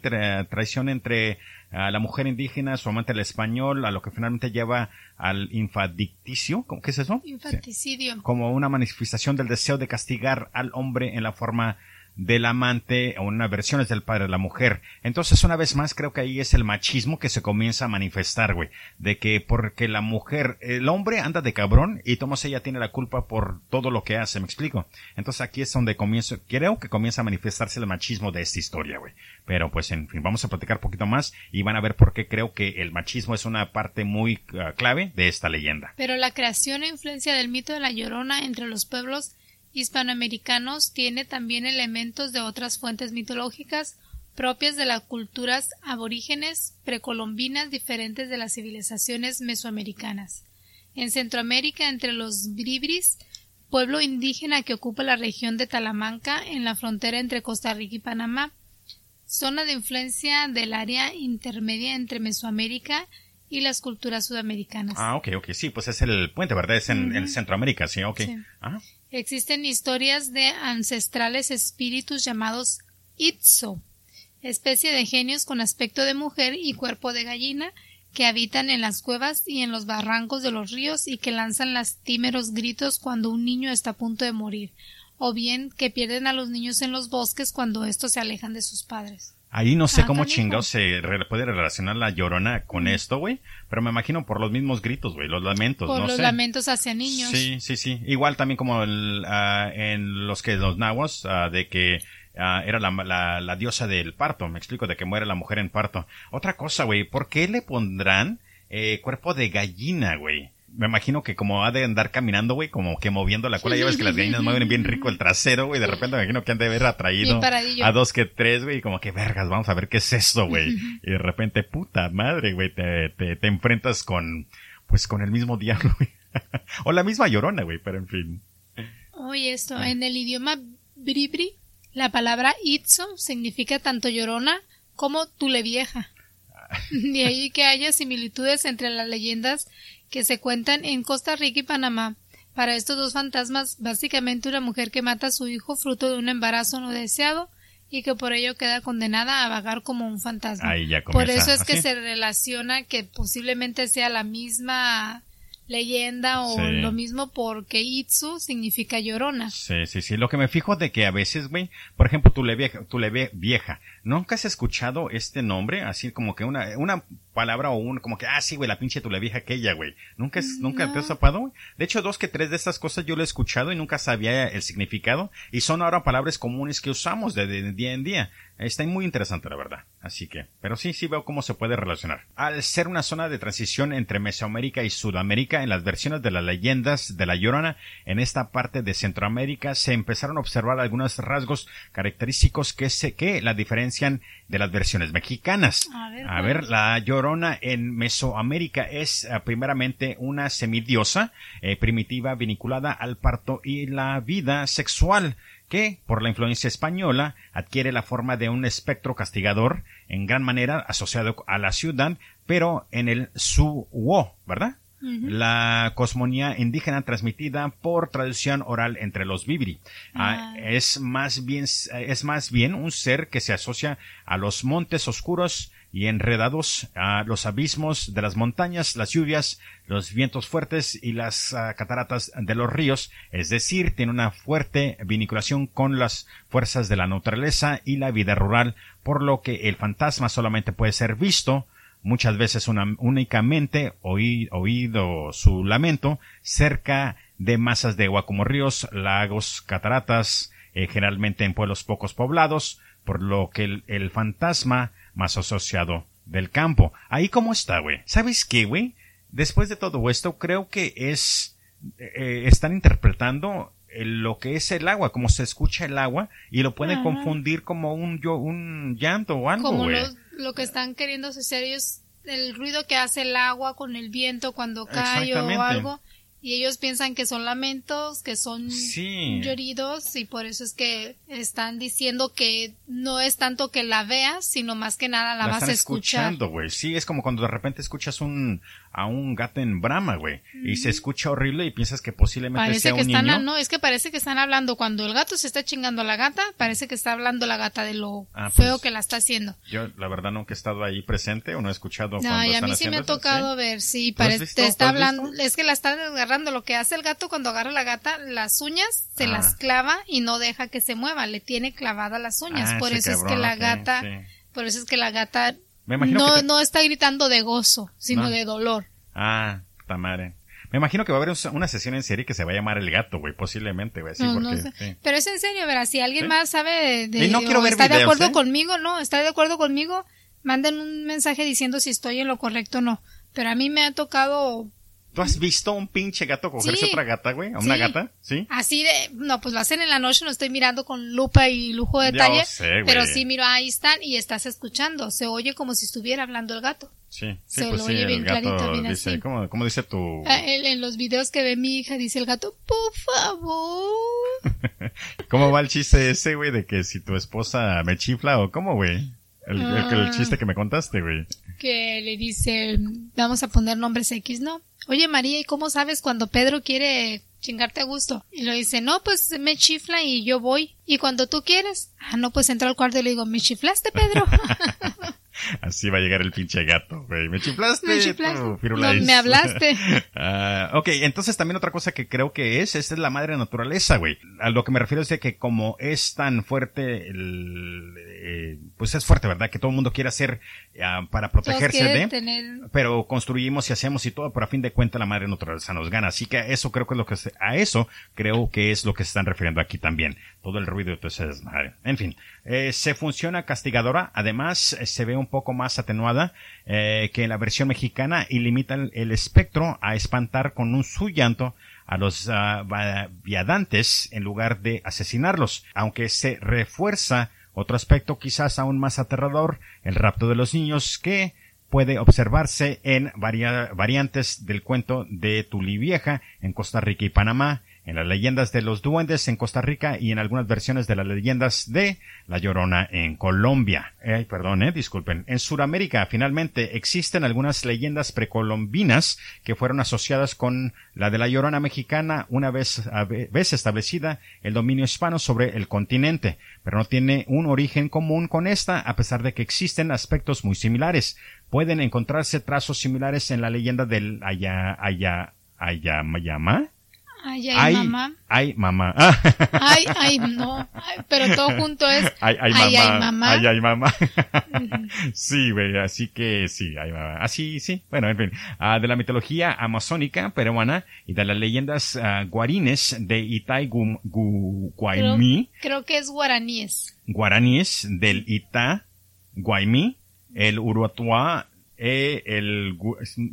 traición entre a la mujer indígena, su amante el español, a lo que finalmente lleva al infadicticio, ¿qué es eso? Infanticidio. Como una manifestación del deseo de castigar al hombre en la forma del amante o una versión es del padre de la mujer. Entonces, una vez más, creo que ahí es el machismo que se comienza a manifestar, güey. De que porque la mujer, el hombre anda de cabrón y Tomás ella tiene la culpa por todo lo que hace, ¿me explico? Entonces aquí es donde comienzo, creo que comienza a manifestarse el machismo de esta historia, güey. Pero pues, en fin, vamos a platicar un poquito más y van a ver por qué creo que el machismo es una parte muy ah, clave de esta leyenda. Pero la creación e influencia del mito de la llorona entre los pueblos hispanoamericanos tiene también elementos de otras fuentes mitológicas propias de las culturas aborígenes precolombinas diferentes de las civilizaciones mesoamericanas. En Centroamérica, entre los bribris, pueblo indígena que ocupa la región de Talamanca en la frontera entre Costa Rica y Panamá, zona de influencia del área intermedia entre Mesoamérica y las culturas sudamericanas. Ah, ok, ok, sí, pues es el puente, ¿verdad? Es en, Centroamérica, sí, ok. Existen historias de ancestrales espíritus llamados Itzo, especie de genios con aspecto de mujer y cuerpo de gallina, que habitan en las cuevas y en los barrancos de los ríos y que lanzan lastimeros gritos cuando un niño está a punto de morir, o bien que pierden a los niños en los bosques cuando estos se alejan de sus padres. Ahí no sé ah, cómo chingados se puede relacionar la llorona con esto, güey. Pero me imagino por los mismos gritos, güey, los lamentos, por los lamentos hacia niños. Sí, sí, sí. Igual también como el, ah, en los que los nahuas, uh, de que era la, la, la, diosa del parto. Me explico, de que muere la mujer en parto. Otra cosa, güey, ¿por qué le pondrán eh, cuerpo de gallina, güey? Me imagino que como ha de andar caminando, güey, como que moviendo la cola, ya ves que las gallinas mueven bien rico el trasero, güey, de repente me imagino que han de haber atraído a dos que tres, güey, como que vergas, vamos a ver qué es eso, güey. y de repente, puta madre, güey, te, te, te enfrentas con, pues con el mismo diablo, güey. o la misma llorona, güey, pero en fin. Oye, esto, ah. en el idioma bribri, la palabra itzo significa tanto llorona como tule vieja. De ahí que haya similitudes entre las leyendas que se cuentan en Costa Rica y Panamá. Para estos dos fantasmas, básicamente una mujer que mata a su hijo fruto de un embarazo no deseado y que por ello queda condenada a vagar como un fantasma. por eso es que se relaciona que posiblemente sea la misma leyenda o lo mismo porque Itsu significa llorona. Sí, sí, sí. Lo que me fijo de que a veces, güey, por ejemplo, tú le, vieja, tú le vieja, ¿nunca has escuchado este nombre? Así como que una, una palabra o un, como que, ah, sí, güey, la pinche tú le vieja aquella, güey. ¿Nunca, es, ¿Nunca te has tapado, De hecho, dos que tres de estas cosas yo lo he escuchado y nunca sabía el significado y son ahora palabras comunes que usamos de día en día. Está muy interesante, la verdad. Así que, pero sí, sí veo cómo se puede relacionar. Al ser una zona de transición entre Mesoamérica y Sudamérica, en las versiones de las leyendas de la Llorona, en esta parte de Centroamérica se empezaron a observar algunos rasgos característicos que se, que la diferencian de las versiones mexicanas. A ver, la Llorona en Mesoamérica es eh, primeramente una semidiosa, eh, primitiva vinculada al parto y la vida sexual que, por la influencia española, adquiere la forma de un espectro castigador, en gran manera asociado a la ciudad, pero en el Suwo, ¿verdad? La cosmonía indígena transmitida por tradición oral entre los vibri. Ah, ah. es más bien, es más bien un ser que se asocia a los montes oscuros y enredados a los abismos de las montañas, las lluvias, los vientos fuertes y las ah, cataratas de los ríos, es decir, tiene una fuerte vinculación con las fuerzas de la naturaleza y la vida rural, por lo que el fantasma solamente puede ser visto muchas veces únicamente oído su lamento cerca de masas de agua como ríos, lagos, cataratas, eh, generalmente en pueblos pocos poblados, por lo que el fantasma más asociado del campo. Ahí cómo está, güey. ¿Sabes qué, güey? Después de todo esto, creo que es... Eh, están interpretando lo que es el agua, como se escucha el agua, y lo pueden confundir como un, yo, un llanto o algo, Como lo, que están queriendo hacer ellos, el ruido que hace el agua con el viento cuando cae o algo, y ellos piensan que son lamentos, que son Sí. lloridos y por eso es que están diciendo que no es tanto que la veas, sino más que nada la, vas están a escuchar. escuchando, güey. Sí, es como cuando de repente escuchas un a un gato en brama, güey, y se escucha horrible y piensas que posiblemente Parece sea que un están, niño. no, es que parece que están hablando cuando el gato se está chingando a la gata, parece que está hablando la gata de lo Ah, feo pues, que la está haciendo. Yo, la verdad, nunca he estado ahí presente o no he escuchado No, cuando y a están mí sí me ha tocado ¿sí? ver, sí, ¿Tú has parece, te ¿Tú está hablando, visto? es que la está agarrando, lo que hace el gato cuando agarra a la gata, las uñas se Ah. las clava y no deja que se mueva, le tiene clavadas las uñas, Ah, por eso es que la gata, sí. por eso es que la gata Me no, te- no está gritando de gozo, sino No. de dolor. Ah, puta madre. Me imagino que va a haber un- una sesión en serie que se va a llamar El Gato, güey, posiblemente, güey, sí, no, no porque... sé. sí. Pero es en serio, verás, si alguien ¿Sí? más sabe de, de- no quiero ver está de acuerdo ¿eh? conmigo, no, está de acuerdo conmigo, manden un mensaje diciendo si estoy en lo correcto o no. Pero a mí me ha tocado ¿Tú has visto un pinche gato cogerse Sí. otra gata, güey? ¿A una Sí. gata? ¿Sí? así de, no, pues lo hacen en la noche, no estoy mirando con lupa y lujo de detalle, sé, pero sí miro, ahí están y estás escuchando, se oye como si estuviera hablando el gato. Sí, sí, Se pues lo sí, oye el bien gato clarito, bien dice, así. ¿cómo, cómo dice tu...? Ah, En, en los videos que ve mi hija dice el gato, por favor. ¿Cómo va el chiste ese, güey, de que si tu esposa me chifla o cómo, güey? El, el- el Ah. chiste que me contaste, güey. que le dice, vamos a poner nombres X, ¿no? Oye María, ¿y cómo sabes cuando Pedro quiere chingarte a gusto? Y lo dice, no, pues me chifla y yo voy. ¿Y cuando tú quieres? Ah, no, pues entro al cuarto y le digo, ¿me chiflaste, Pedro? Así va a llegar el pinche gato, güey. ¿Me chiflaste? Me chiflaste. No, me hablaste. Ah, ok, entonces también otra cosa que creo que es, esta es la madre naturaleza, güey. A lo que me refiero es de que como es tan fuerte, el, eh, pues es fuerte, ¿verdad? Que todo el mundo quiere hacer ah, para protegerse de... tener... pero construimos y hacemos y todo, pero a fin de cuentas la madre naturaleza nos gana. Así que eso creo que es lo que se- a eso creo que es lo que se están refiriendo aquí también. Todo el ruido desmadre. En fin, eh, se funciona castigadora, además eh, se ve un poco más atenuada eh, que la versión mexicana y limita el, espectro a espantar con un su llanto a los ah, viadantes en lugar de asesinarlos, aunque se refuerza otro aspecto quizás aún más aterrador, el rapto de los niños que puede observarse en varia- variantes del cuento de Tuli Vieja en Costa Rica y Panamá, en las leyendas de los duendes en Costa Rica y en algunas versiones de las leyendas de La Llorona en Colombia. Ay, perdón, eh, disculpen. En Sudamérica, finalmente, existen algunas leyendas precolombinas que fueron asociadas con la de La Llorona mexicana una vez, establecida el dominio hispano sobre el continente, pero no tiene un origen común con esta, a pesar de que existen aspectos muy similares. Pueden encontrarse trazos similares en la leyenda del Aya, Aya. Ay, ay, mamá. Ay, mamá. Ah, Ay, ay, no. Ay, pero todo junto es... Ay, ay, Ay, mamá. ay, mamá. Ay, ay, mamá. sí, güey, así que sí, ay, mamá. Así, sí. Bueno, en fin. Ah, de la mitología amazónica peruana y de las leyendas ah, guarines de Itai Gu- Gu- Creo, que es guaraníes. guaraníes del Ita Guaymí, el Uruatua, eh, el,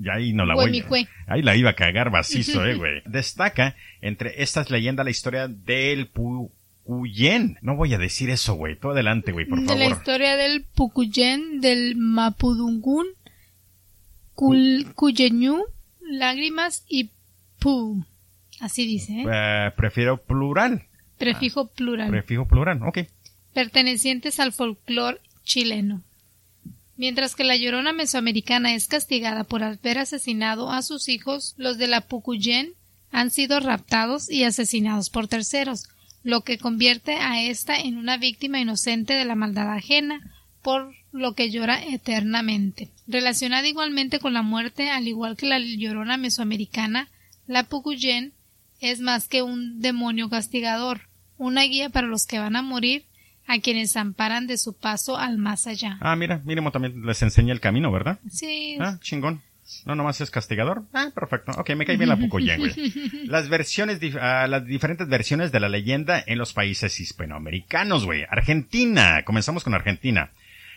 ahí no la voy. Ahí la iba a cagar macizo, eh, güey. Destaca entre estas leyendas la historia del Pucuyen. No voy a decir eso, güey. Tú adelante, güey, por de la favor. historia del Pucuyen, del Mapudungún, Cuyeñú, Lágrimas y Pu. Así dice, ¿eh? Eh, prefiero plural. Prefijo plural. Prefijo plural, ok. pertenecientes al folclore chileno. Mientras que la llorona mesoamericana es castigada por haber asesinado a sus hijos, los de la Pucuyen han sido raptados y asesinados por terceros, lo que convierte a esta en una víctima inocente de la maldad ajena, por lo que llora eternamente. Relacionada igualmente con la muerte, al igual que la llorona mesoamericana, la Pucuyen es más que un demonio castigador, una guía para los que van a morir, a quienes amparan de su paso al más allá. Ah, mira, mínimo también les enseña el camino, ¿verdad? Sí, Ah, chingón. No, nomás es castigador. Ah, perfecto. Ok, me cae bien la Pucuyen, güey. Las versiones, ah, las diferentes versiones de la leyenda en los países hispanoamericanos, güey. Argentina. Comenzamos con Argentina.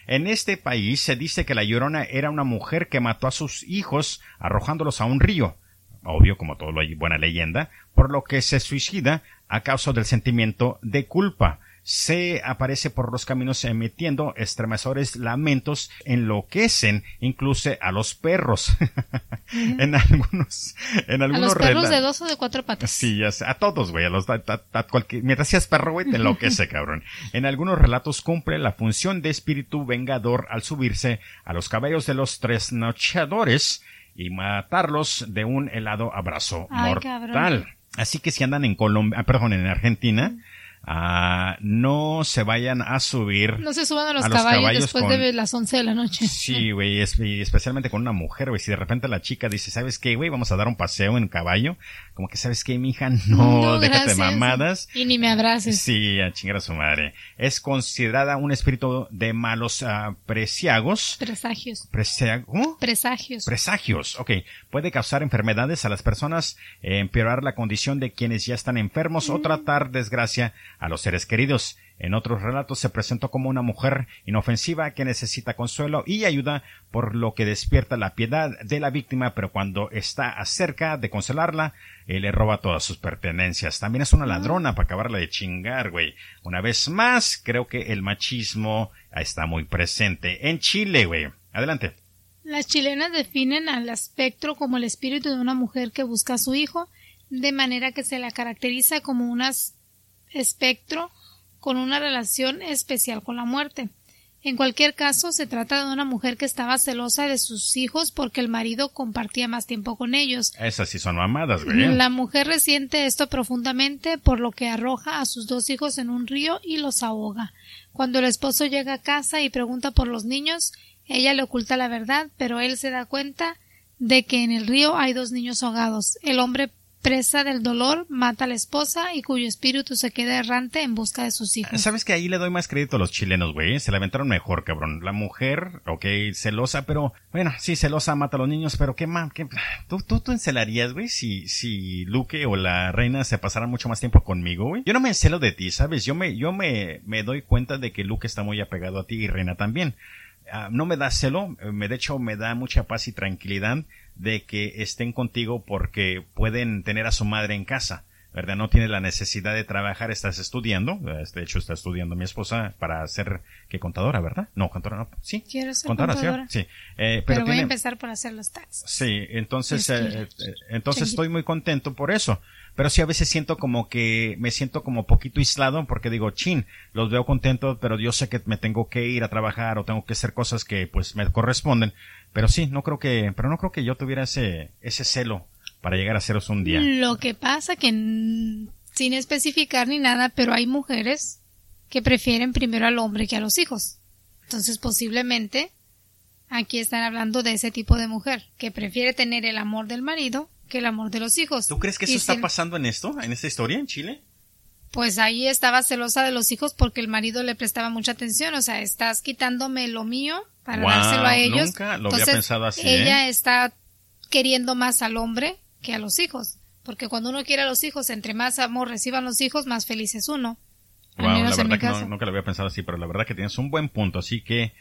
En este país se dice que la Llorona era una mujer que mató a sus hijos arrojándolos a un río. Obvio, como todo lo hay buena leyenda, por lo que se suicida a causa del sentimiento de culpa. Se aparece por los caminos emitiendo estremecedores lamentos, enloquecen incluso a los perros. en algunos, en algunos A los perros de dos o de cuatro patas. Sí, ya sé, a todos, güey, a los, a, a, cualquier, mientras seas perro, güey, te enloquece, cabrón. En algunos relatos cumple la función de espíritu vengador al subirse a los caballos de los tres nocheadores y matarlos de un helado abrazo Ay, mortal. cabrón. Así que si andan en Colombia, ah, perdón, en Argentina, ah, no se vayan a subir. No se suban a los, A los caballos, caballos después con- de las 11 de la noche. Sí, güey, es- y especialmente con una mujer, güey. Si de repente la chica dice, ¿sabes qué, güey? Vamos a dar un paseo en caballo. Como que, ¿sabes qué, mija? No, déjate de gracias. mamadas. Y ni me abraces. Sí, a chingar a su madre. Es considerada un espíritu de malos ah, presiagos. Presagios. Presiag-. Presagios. Presagios, ok. Puede causar enfermedades a las personas, eh, empeorar la condición de quienes ya están enfermos o tratar desgracia a los seres queridos. En otros relatos se presentó como una mujer inofensiva que necesita consuelo y ayuda por lo que despierta la piedad de la víctima, pero cuando está acerca de consolarla, eh, le roba todas sus pertenencias. También es una ladrona para acabarla de chingar, güey. Una vez más, creo que el machismo está muy presente. En Chile, güey. Adelante. Las chilenas definen al espectro como el espíritu de una mujer que busca a su hijo, de manera que se la caracteriza como un as- espectro con una relación especial con la muerte. En cualquier caso, se trata de una mujer que estaba celosa de sus hijos porque el marido compartía más tiempo con ellos. Esas sí son mamadas, güey. La mujer resiente esto profundamente, por lo que arroja a sus dos hijos en un río y los ahoga. Cuando el esposo llega a casa y pregunta por los niños, ella le oculta la verdad, pero él se da cuenta de que en el río hay dos niños ahogados. El hombre presa del dolor mata a la esposa y cuyo espíritu se queda errante en busca de sus hijos. ¿Sabes que ahí le doy más crédito a los chilenos, güey? Se la aventaron mejor, cabrón. La mujer, ok, celosa, pero, bueno, sí, celosa, mata a los niños, pero qué más, qué, ¿tú, tú, tú encelarías, güey, si, si Luque o la reina se pasaran mucho más tiempo conmigo, güey? Yo no me encelo de ti, ¿sabes? Yo me, yo me, me doy cuenta de que Luque está muy apegado a ti y reina también. Ah, no me da celo, eh, de hecho me da mucha paz y tranquilidad de que estén contigo porque pueden tener a su madre en casa. ¿verdad? No tiene la necesidad de trabajar, estás estudiando, de hecho está estudiando mi esposa para ser, que contadora, ¿verdad? No, contadora no, sí. Quiero ser Contadora, ¿sí? contadora. sí. Eh, pero pero voy a empezar por hacer los taxes. Sí, entonces, eh, eh, entonces Changuito. estoy muy contento por eso. Pero sí a veces siento como que me siento como poquito aislado porque digo, chin, los veo contentos, pero yo sé que me tengo que ir a trabajar o tengo que hacer cosas que pues me corresponden. Pero sí, no creo que, pero no creo que yo tuviera ese, ese celo para llegar a ceros un día. Lo que pasa que sin especificar ni nada, pero hay mujeres que prefieren primero al hombre que a los hijos. Entonces posiblemente aquí están hablando de ese tipo de mujer que prefiere tener el amor del marido que el amor de los hijos. ¿Tú crees que eso Y está sin- pasando en esto, en esta historia en Chile? Pues ahí estaba celosa de los hijos porque el marido le prestaba mucha atención, o sea, estás quitándome lo mío para dárselo a ellos. nunca lo había pensado así, Ella ¿eh? está queriendo más al hombre que a los hijos, porque cuando uno quiere a los hijos, entre más amor reciban los hijos, más feliz es uno. Wow, la verdad que no, nunca lo había pensado así, pero la verdad que tienes un buen punto. Así que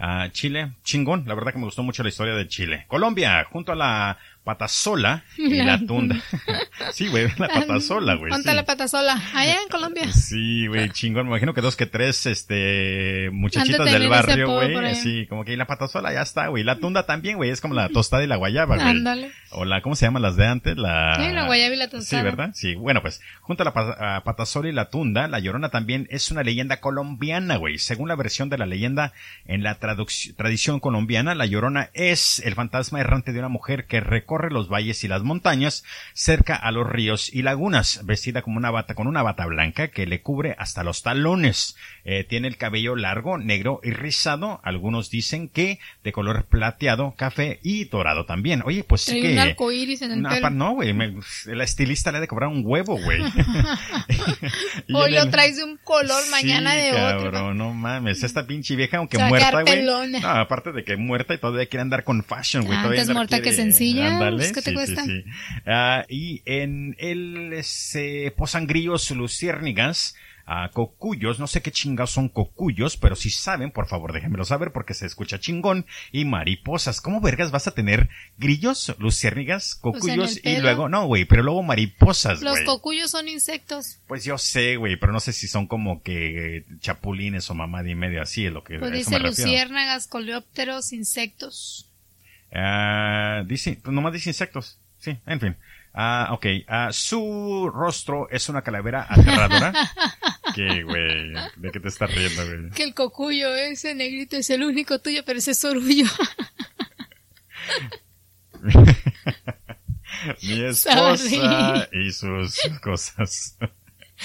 ah, Chile, chingón. La verdad que me gustó mucho la historia de Chile. Colombia, junto a la patasola y la tunda. sí, güey, la patasola, güey. Ponte sí. la pata sola, allá en Colombia. Sí, güey, chingón. Me imagino que dos que tres, este, de del barrio, güey. ahí. Sí, como que y la patasola ya está, güey. La tunda también, güey. Es como la tostada y la guayaba, güey. Ándale. O la, ¿cómo se llaman las de antes? La... Sí, la guayaba y la Sí, tostada. ¿verdad? Sí, bueno, pues, junto a la pa- a patasola y la tunda, la llorona también es una leyenda colombiana, güey. Según la versión de la leyenda en la traduc- tradición colombiana, la llorona es el fantasma errante de una mujer que recorre los valles y las montañas cerca a los ríos y lagunas, vestida como una bata, con una bata blanca que le cubre hasta los talones. Eh, tiene el cabello largo, negro y rizado. Algunos dicen que de color plateado, café y dorado también. Oye, pues sí que... un arco iris en el No, pelo. pa- no, güey, la estilista le ha de cobrar un huevo, güey. Hoy lo traes de un color, mañana de otro. cabrón, no mames, esta pinche vieja, aunque muerta, güey. No, aparte de que muerta y todavía quiere andar con fashion, güey. Ah, antes muerta que sencilla, ¿qué te sí, cuesta? sí, sí. Ah, y en el ese, Posangrillos Luciérnigas, a cocuyos. No sé qué chingados son cocuyos, pero si saben, por favor, déjenmelo saber porque se escucha chingón. Y mariposas. ¿Cómo vergas vas a tener grillos, luciérnigas, Pues cocuyos y luego, no, güey, pero luego mariposas, Los cocuyos son insectos. Pues yo sé, güey, pero no sé si son como que chapulines o mamá y medio así, es lo que Pues a eso dice me refiero. luciérnagas, coleópteros, insectos. Ah, dice, pues nomás dice insectos. Sí, en fin. Ah, ok. Ah, su rostro es una calavera aterradora. ¿Qué, güey? ¿De qué te estás riendo, güey? Que el cocuyo ese negrito es el único tuyo, pero ese es orgullo. Mi esposa y sus cosas.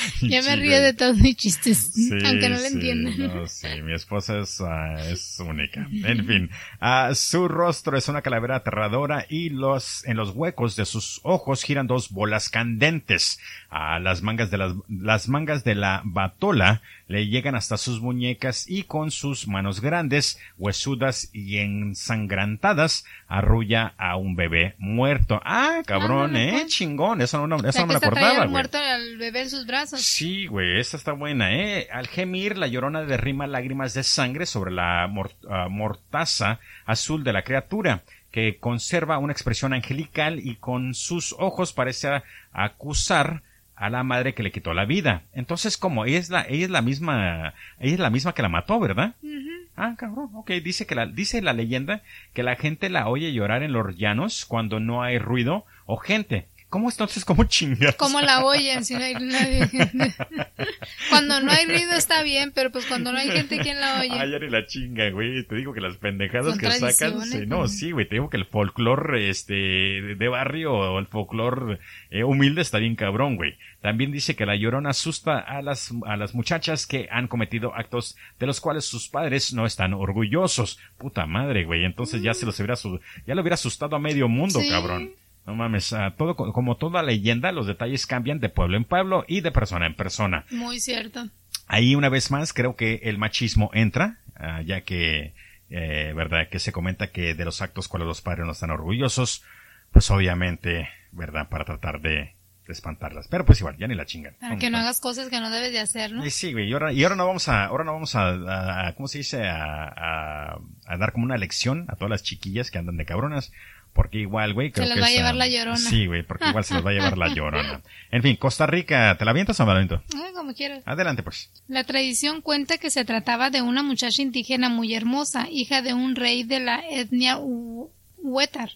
ya me río de todos mis chistes, Sí, aunque no lo sí, entiendan. no, sí, mi esposa es, ah, es única. En fin, ah, su rostro es una calavera aterradora y los, en los huecos de sus ojos giran dos bolas candentes. A las mangas de las, las mangas de la batola le llegan hasta sus muñecas y con sus manos grandes, huesudas y ensangrantadas, arrulla a un bebé muerto. Ah, cabrón, eh, pues. chingón, eso no, eso no me acordaba, trayendo güey. muerto al bebé en sus brazos. Sí, güey, esta está buena, ¿eh? Al gemir, la llorona derrima lágrimas de sangre sobre la ah, mortaza azul de la criatura, que conserva una expresión angelical y con sus ojos parece acusar a la madre que le quitó la vida. Entonces, como ella es la, ella es la misma, ella es la misma que la mató, ¿verdad? Ah, cabrón, ok, dice que la, dice la leyenda que la gente la oye llorar en los llanos cuando no hay ruido o gente. ¿Cómo entonces, cómo chingas? ¿Cómo la oyen si no hay nadie? cuando no hay ruido está bien, pero pues cuando no hay gente, ¿quién la oye? Ay, ya ni la chinga, güey. Te digo que las pendejadas que sacan. sí, no, ¿no? sí, güey. Te digo que el folclore este, de barrio o el folclore eh, humilde está bien cabrón, güey. También dice que la llorona asusta a las, a las muchachas que han cometido actos de los cuales sus padres no están orgullosos. Puta madre, güey. Entonces ya se los hubiera, ya lo hubiera asustado a medio mundo, Sí. cabrón. No mames, ah, todo, co- como toda leyenda, los detalles cambian de pueblo en pueblo y de persona en persona. Muy cierto. Ahí una vez más creo que el machismo entra, ah, ya que, eh, verdad, que se comenta que de los actos cuales los padres no están orgullosos, pues obviamente, verdad, para tratar de, de espantarlas. Pero pues igual, ya ni la chingan. Para que no hagas cosas que no debes de hacer, ¿no? Y sí, güey, y ahora, y ahora no vamos a, ahora no vamos a, a- a- ¿cómo se dice? A, a, a dar como una lección a todas las chiquillas que andan de cabronas. Porque igual, güey, creo las que va a llevar ah, la llorona. Sí, güey, porque igual se los va a llevar la llorona. En fin, Costa Rica, ¿te la avientas o me la aviento? Ay, como quieras. Adelante, pues. La tradición cuenta que se trataba de una muchacha indígena muy hermosa, hija de un rey de la etnia Hu- Huetar.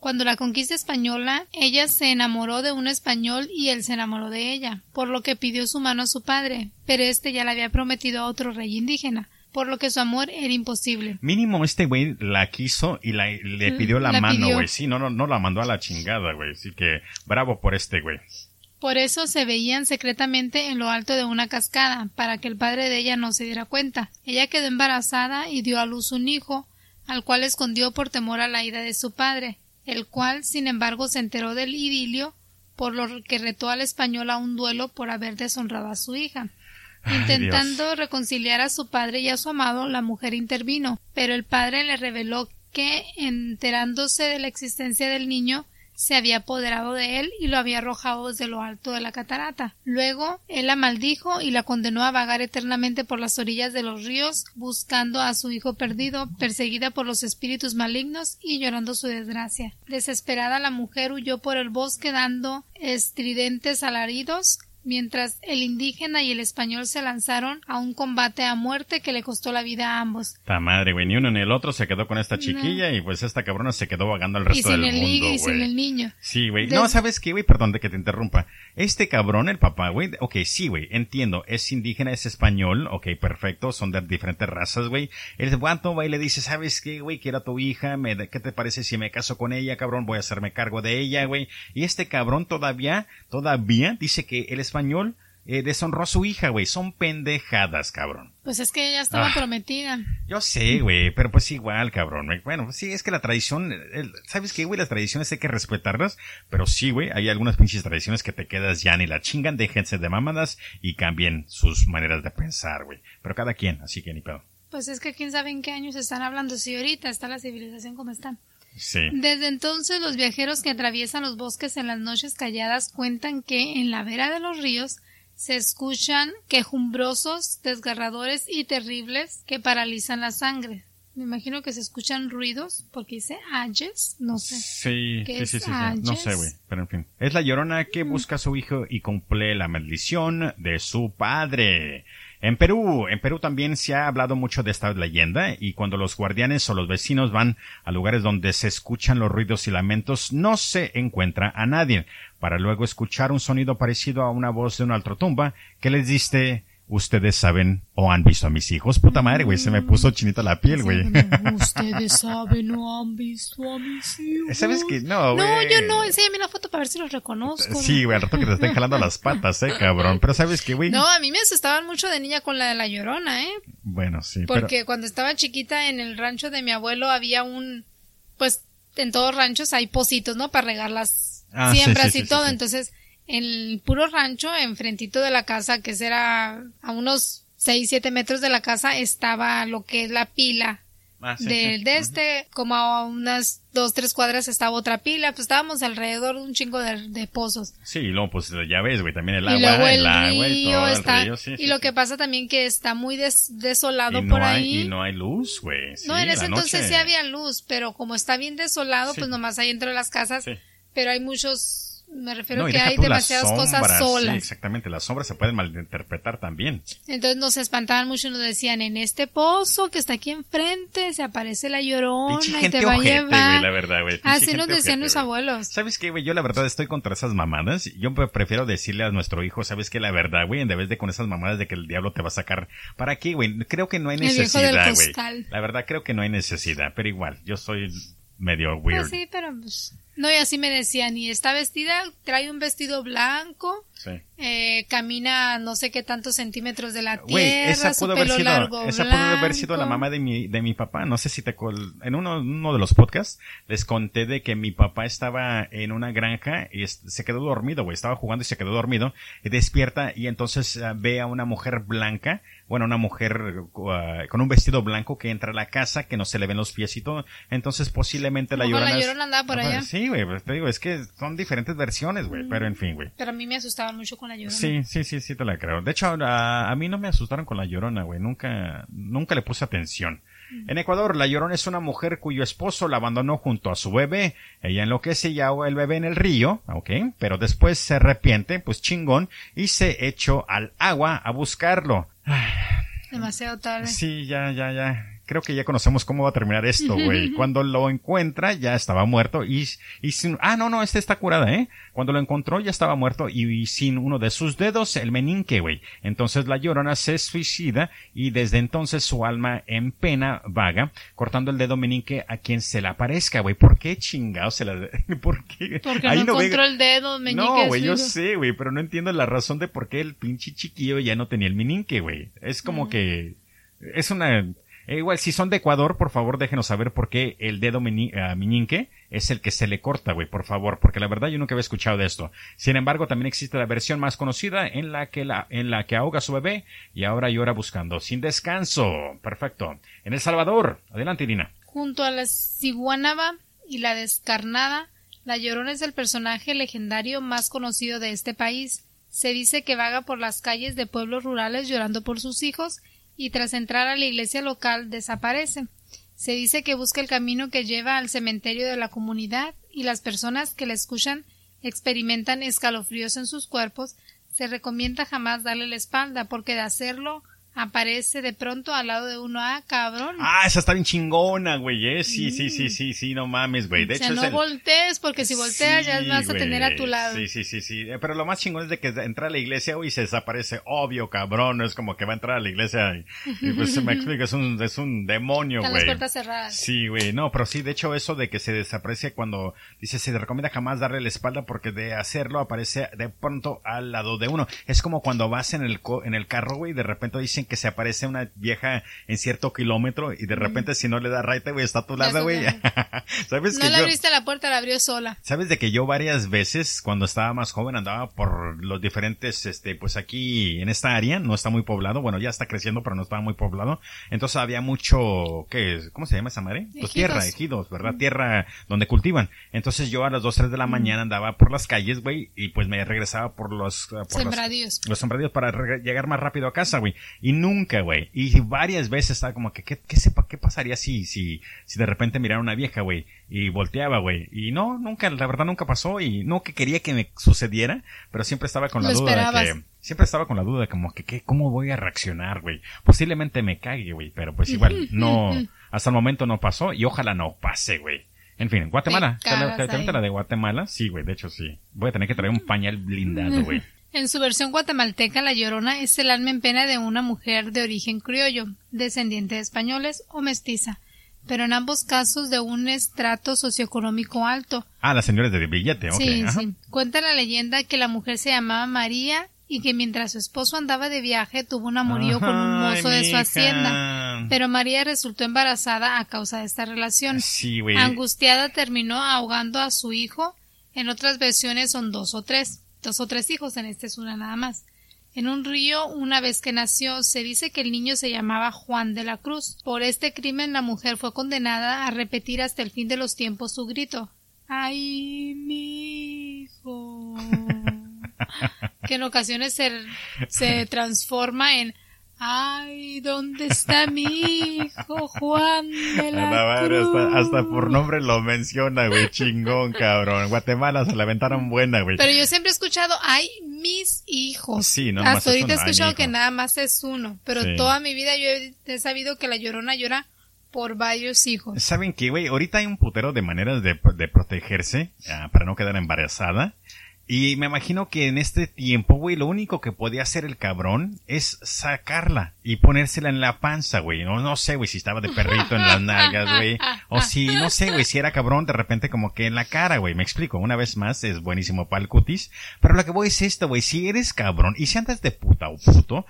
Cuando la conquista española, ella se enamoró de un español y él se enamoró de ella, por lo que pidió su mano a su padre, pero este ya le había prometido a otro rey indígena, por lo que su amor era imposible. Mínimo este güey la quiso y la, le pidió la, La mano, güey. Sí, no, no, no la mandó a la chingada, güey. Así que bravo por este güey. Por eso se veían secretamente en lo alto de una cascada, para que el padre de ella no se diera cuenta. Ella quedó embarazada y dio a luz un hijo, al cual escondió por temor a la ira de su padre, el cual, sin embargo, se enteró del idilio, por lo que retó al español a un duelo por haber deshonrado a su hija. Intentando reconciliar a su padre y a su amado, la mujer intervino, pero el padre le reveló que, enterándose de la existencia del niño, se había apoderado de él y lo había arrojado desde lo alto de la catarata. Luego, él la maldijo y la condenó a vagar eternamente por las orillas de los ríos, buscando a su hijo perdido, perseguida por los espíritus malignos y llorando su desgracia. Desesperada, la mujer huyó por el bosque dando estridentes alaridos, mientras el indígena y el español se lanzaron a un combate a muerte que le costó la vida a ambos. Ta madre, güey. Ni uno ni el otro se quedó con esta chiquilla y pues esta cabrona se quedó vagando al Y resto sin del el mundo, y sin el niño. Sí, güey. No, ¿sabes qué, güey? Perdón de que te interrumpa. Este cabrón, el papá, güey. Ok, sí, güey. Entiendo. Es indígena, es español. Ok, perfecto. Son de diferentes razas, güey. El guato va y le dice, ¿sabes qué, güey? Quiero a tu hija. Me, ¿Qué te parece si me caso con ella, cabrón? Voy a hacerme cargo de ella, güey. Y este cabrón todavía, todavía dice que el español eh, deshonró a su hija, güey. Son pendejadas, cabrón. Pues es que ella estaba Ah. prometida. Yo sé, güey, pero pues igual, cabrón. Bueno, pues sí, es que la tradición, el- ¿sabes qué, güey? Las tradiciones hay que respetarlas, pero sí, güey, hay algunas pinches tradiciones que te quedas ya ni la chingan, déjense de mamadas y cambien sus maneras de pensar, güey. Pero cada quien, así que ni pedo. Pues es que quién sabe en qué años están hablando, si ahorita está la civilización como está. Sí. Desde entonces los viajeros que atraviesan los bosques en las noches calladas cuentan que en la vera de los ríos se escuchan quejumbrosos, desgarradores y terribles que paralizan la sangre. Me imagino que se escuchan ruidos porque dice ayes, no sé. Sí, sí, sí, sí, no sé, güey, pero en fin. Es la llorona que mm. busca a su hijo y cumple la maldición de su padre. En Perú, en Perú también se ha hablado mucho de esta leyenda y cuando los guardianes o los vecinos van a lugares donde se escuchan los ruidos y lamentos no se encuentra a nadie, para luego escuchar un sonido parecido a una voz de una tumba que les dice Ustedes saben o han visto a mis hijos. Puta madre, güey, se me puso chinita la piel, güey. Ustedes saben o han visto a mis hijos. ¿Sabes qué? No, güey. No, yo no. Enséñame la foto para ver si los reconozco. Sí, güey, al rato que te estén jalando las patas, eh, cabrón. Pero ¿sabes qué, güey? No, a mí me asustaban mucho de niña con la de la llorona, eh. Bueno, sí. Porque cuando estaba chiquita en el rancho de mi abuelo había un, pues, en todos ranchos hay pocitos, ¿no? Para regar las ah, siembras y todo. Entonces, en el puro rancho, enfrentito de la casa, que será a unos 6, 7 metros de la casa, estaba lo que es la pila. Ah, de, este, como a unas dos, tres cuadras estaba otra pila, pues estábamos alrededor de un chingo de, pozos. Sí, y luego pues ya ves, güey, también el agua, el, agua y todo está, y lo que pasa también que está muy desolado por ahí. Y no hay luz, güey. no, en ese entonces sí había luz, pero como está bien desolado, pues nomás hay dentro de las casas, pero hay muchos me refiero a que hay demasiadas cosas solas. Sí, exactamente, las sombras se pueden malinterpretar también. Entonces nos espantaban mucho y nos decían, en este pozo que está aquí enfrente se aparece la llorona y te va a llevar. la verdad, güey. Así nos decían los abuelos. ¿Sabes qué, güey? Yo la verdad estoy contra esas mamadas. Yo prefiero decirle a nuestro hijo, ¿sabes qué? La verdad, güey, en vez de con esas mamadas de que el diablo te va a sacar. ¿Para qué, güey? Creo que no hay necesidad, güey. La verdad, creo que no hay necesidad, pero igual, yo soy medio pues weird. sí, pero pues no, y así me decían, y está vestida, trae un vestido blanco, eh, camina no sé qué tantos centímetros de la tierra, esa pudo haber sido, largo, Esa pudo haber sido la mamá de mi, de mi papá, no sé si te... En uno, uno de los podcasts les conté de que mi papá estaba en una granja y se quedó dormido, güey, estaba jugando y se quedó dormido, y despierta y entonces ah, ve a una mujer blanca bueno, una mujer uh, con un vestido blanco que entra a la casa, que no se le ven los pies y todo. Entonces, posiblemente la llorona. la llorona andaba por allá. Sí, güey, pues, te digo, es que son diferentes versiones, güey, pero en fin, güey. Pero a mí me asustaban mucho con la llorona. Sí, sí, sí, sí, te la creo. De hecho, a, a mí no me asustaron con la llorona, güey. Nunca, nunca le puse atención. En Ecuador, la Llorona es una mujer cuyo esposo la abandonó junto a su bebé. Ella enloquece y ahoga el bebé en el río, ¿ok? Pero después se arrepiente, pues chingón, y se echó al agua a buscarlo. Demasiado tarde. Sí, ya, ya, ya creo que ya conocemos cómo va a terminar esto, güey. Cuando lo encuentra, ya estaba muerto y, y sin, ah, no, no, este está curada, ¿eh? Cuando lo encontró, ya estaba muerto y, sin uno de sus dedos, el meninque, güey. Entonces la llorona se suicida y desde entonces su alma en pena vaga, cortando el dedo meninque a quien se le aparezca, güey. ¿Por qué chingados se la, por qué? Porque Ahí no, encontró el dedo meninque. No, güey, yo sé, güey, pero no entiendo la razón de por qué el pinche chiquillo ya no tenía el meninque, güey. Es como mm. que, es una, e igual, si son de Ecuador, por favor déjenos saber por qué el dedo miñinque es el que se le corta, güey, por favor, porque la verdad yo nunca había escuchado de esto. Sin embargo, también existe la versión más conocida en la que la, en la que ahoga a su bebé y ahora llora buscando sin descanso. Perfecto. En El Salvador. Adelante, Irina. Junto a la ciguanaba y la descarnada, la llorona es el personaje legendario más conocido de este país. Se dice que vaga por las calles de pueblos rurales llorando por sus hijos y tras entrar a la iglesia local desaparece. Se dice que busca el camino que lleva al cementerio de la comunidad y las personas que la escuchan experimentan escalofríos en sus cuerpos. Se recomienda jamás darle la espalda porque de hacerlo aparece de pronto al lado de uno, ah, cabrón. Ah, esa está bien chingona, güey, eh. Sí, sí, sí, sí, sí, no mames, güey. De o sea, no voltees, porque si volteas ya vas a tener a tu lado. Sí, sí, sí, sí. Eh, pero lo más chingón es de que entra a la iglesia, y se desaparece. Obvio, cabrón. Es como que va a entrar a la iglesia y, pues se me explica, es un, es un demonio, güey. las puertas cerradas. Sí, güey. No, pero sí, de hecho, eso de que se desaparece cuando dice se recomienda jamás darle la espalda porque de hacerlo aparece de pronto al lado de uno. Es como cuando vas en el, en el carro, güey, y de repente dicen que se aparece una vieja en cierto kilómetro y de repente si no le da raite, güey, está a tu lado, güey. ¿Sabes no que le abriste la puerta, la abrió sola. ¿Sabes de que yo varias veces cuando estaba más joven andaba por los diferentes, este, pues aquí en esta área, no está muy poblado, bueno, ya está creciendo, pero no estaba muy poblado. Entonces había mucho, ¿qué? ¿Cómo se llama esa madre? Pues tierra, ejidos, ¿verdad? Tierra donde cultivan. Entonces yo a las 2, 3 de la mañana andaba por las calles, güey, y pues me regresaba por los... Por sembradíos. Los, sembradíos para llegar más rápido a casa, güey. Y nunca, güey. Y varias veces estaba como que, ¿qué, qué, sepa, qué pasaría si, si, si de repente mirara una vieja, güey? Y volteaba, güey. Y no, nunca, la verdad nunca pasó y no que quería que me sucediera, pero siempre estaba con la duda de que siempre estaba con la duda de como que, ¿qué, ¿cómo voy a reaccionar, güey? Posiblemente me cague, güey, pero pues igual, no, hasta el momento no pasó y ojalá no pase, güey. En fin, Guatemala. ¿Te, la de Guatemala? Sí, güey, de hecho sí. Voy a tener que traer un pañal blindado, güey. En su versión guatemalteca, La Llorona es el alma en pena de una mujer de origen criollo, descendiente de españoles o mestiza, pero en ambos casos de un estrato socioeconómico alto. Ah, las señoras de billete, ok. Sí, sí. Cuenta la leyenda que la mujer se llamaba María y que mientras su esposo andaba de viaje tuvo un amorío con un mozo de su hacienda. Pero María resultó embarazada a causa de esta relación. Sí, güey. Angustiada terminó ahogando a su hijo. En otras versiones son dos o tres. Dos o tres hijos, en este es una nada más. En un río, una vez que nació, se dice que el niño se llamaba Juan de la Cruz. Por este crimen la mujer fue condenada a repetir hasta el fin de los tiempos su grito. ¡Ay, mi hijo! que en ocasiones se, se transforma en Ay, ¿dónde está mi hijo Juan de la Cruz? Hasta, por nombre lo menciona, güey, chingón, cabrón. Guatemala se la aventaron buena, güey. Pero yo siempre he escuchado, ay, mis hijos. Sí, no, Hasta ahorita he escuchado que nada más es uno, pero toda mi vida yo he, sabido que la llorona llora por varios hijos. ¿Saben qué, güey? Ahorita hay un putero de maneras de, de protegerse ah, para no quedar embarazada. Y me imagino que en este tiempo, güey, lo único que podía hacer el cabrón es sacarla y ponérsela en la panza, güey. No, no sé, güey, si estaba de perrito en las nalgas, güey. O si, no sé, güey, si era cabrón de repente como que en la cara, güey. Me explico. Una vez más, es buenísimo para el cutis. Pero lo que voy es esto, güey. Si eres cabrón y si andas de puta o puto,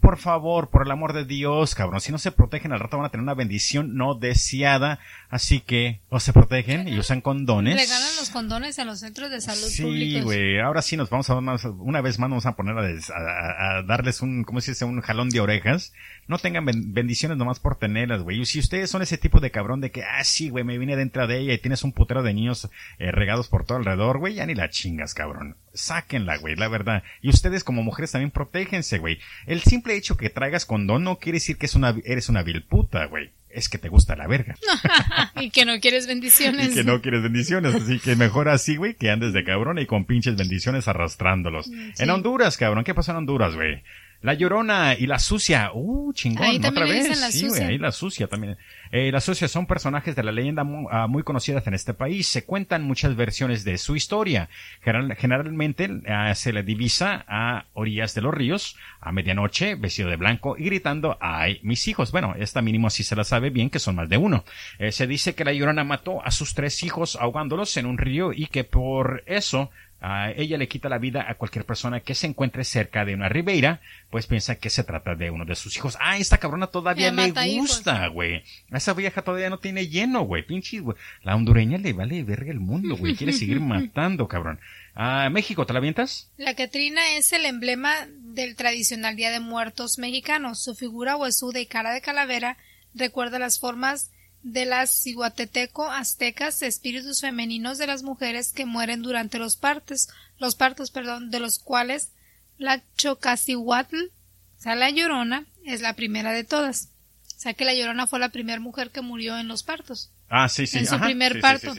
por favor, por el amor de Dios, cabrón, si no se protegen al rato van a tener una bendición no deseada, así que o se protegen y usan condones. Regalan los condones a los centros de salud sí, güey, ahora sí nos vamos a una vez más nos vamos a poner a, darles un, ¿cómo se dice? Un jalón de orejas. No tengan bendiciones nomás por tenerlas, güey. Y si ustedes son ese tipo de cabrón de que, ah, sí, güey, me vine dentro de ella y tienes un putero de niños eh, regados por todo alrededor, güey, ya ni la chingas, cabrón. Sáquenla, güey, la verdad. Y ustedes como mujeres también protégense, güey. El simple hecho que traigas condón no quiere decir que es una, eres una vil puta, güey. Es que te gusta la verga. y que no quieres bendiciones. y que no quieres bendiciones. Así que mejor así, güey, que andes de cabrón y con pinches bendiciones arrastrándolos. En Honduras, cabrón. ¿Qué pasó en Honduras, güey? La Llorona y la Sucia. Uh, chingón, otra vez. sí, güey, ahí la Sucia también. Eh, la Sucia son personajes de la leyenda ah, muy, conocidas en este país. Se cuentan muchas versiones de su historia. generalmente ah, se le divisa a orillas de los ríos, a medianoche, vestido de blanco y gritando, ay, mis hijos. Bueno, esta mínimo sí se la sabe bien que son más de uno. Eh, se dice que la Llorona mató a sus tres hijos ahogándolos en un río y que por eso ella le quita la vida a cualquier persona que se encuentre cerca de una ribeira, pues piensa que se trata de uno de sus hijos. Ah, esta cabrona todavía le gusta, güey. Esa vieja todavía no tiene lleno, güey. Pinche, güey. La hondureña le vale verga el mundo, güey. Quiere seguir matando, cabrón. Ah, México, ¿te la avientas? La Catrina es el emblema del tradicional Día de Muertos mexicano. Su figura huesuda y cara de calavera recuerda las formas de las ciguateteco aztecas, espíritus femeninos de las mujeres que mueren durante los partos, los partos, perdón, de los cuales la Chocasihuatl, o sea, la Llorona, es la primera de todas. O sea, que la Llorona fue la primera mujer que murió en los partos. Ah, sí, sí. En su primer parto.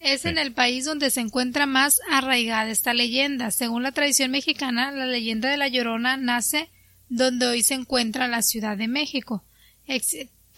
es en el país donde se encuentra más arraigada esta leyenda. Según la tradición mexicana, la leyenda de la Llorona nace donde hoy se encuentra la Ciudad de México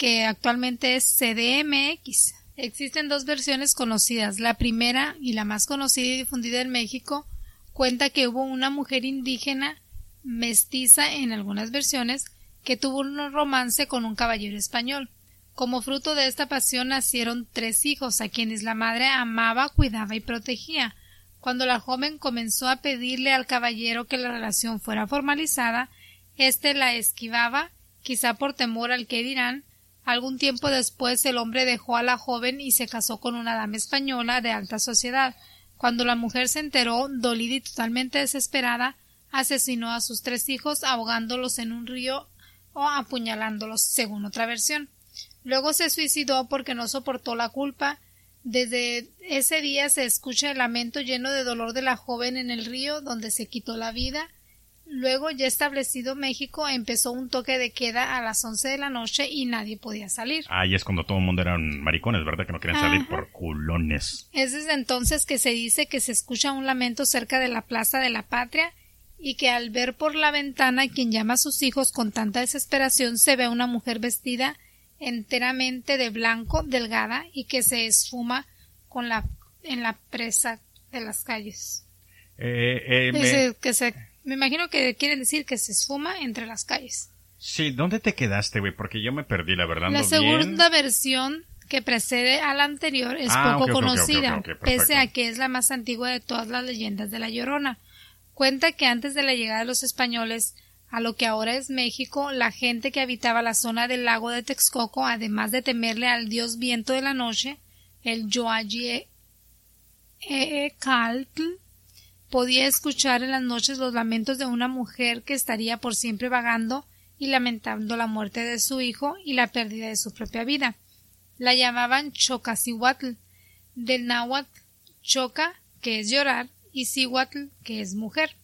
que actualmente es CDMX. Existen dos versiones conocidas. La primera y la más conocida y difundida en México cuenta que hubo una mujer indígena mestiza en algunas versiones que tuvo un romance con un caballero español. Como fruto de esta pasión nacieron tres hijos a quienes la madre amaba, cuidaba y protegía. Cuando la joven comenzó a pedirle al caballero que la relación fuera formalizada, Este la esquivaba, quizá por temor al que dirán. Algún tiempo después el hombre dejó a la joven y se casó con una dama española de alta sociedad. Cuando la mujer se enteró, dolida y totalmente desesperada, asesinó a sus tres hijos ahogándolos en un río o apuñalándolos, según otra versión. Luego se suicidó porque no soportó la culpa. Desde ese día se escucha el lamento lleno de dolor de la joven en el río donde se quitó la vida. Luego, ya establecido México, empezó un toque de queda a las once de la noche y nadie podía salir. Ahí es cuando todo el mundo eran maricones, ¿verdad? Que no querían salir por culones. Es desde entonces que se dice que se escucha un lamento cerca de la Plaza de la Patria y que al ver por la ventana quien llama a sus hijos con tanta desesperación se ve una mujer vestida enteramente de blanco, delgada y que se esfuma con la en la presa de las calles. Eh, eh, me... que se, me imagino que quieren decir que se esfuma entre las calles. Sí, ¿dónde te quedaste, güey? Porque yo me perdí, la verdad. La segunda versión que precede a la anterior es Ah, poco conocida, pese a que es la más antigua de todas las leyendas de La Llorona. Cuenta que antes de la llegada de los españoles a lo que ahora es México, la gente que habitaba la zona del lago de Texcoco, además de temerle al dios viento de la noche, el Yoayi Caltl, podía escuchar en las noches los lamentos de una mujer que estaría por siempre vagando y lamentando la muerte de su hijo y la pérdida de su propia vida. La llamaban Chocasihuatl, del náhuatl choca, que es llorar, y Cihuatl, que es mujer.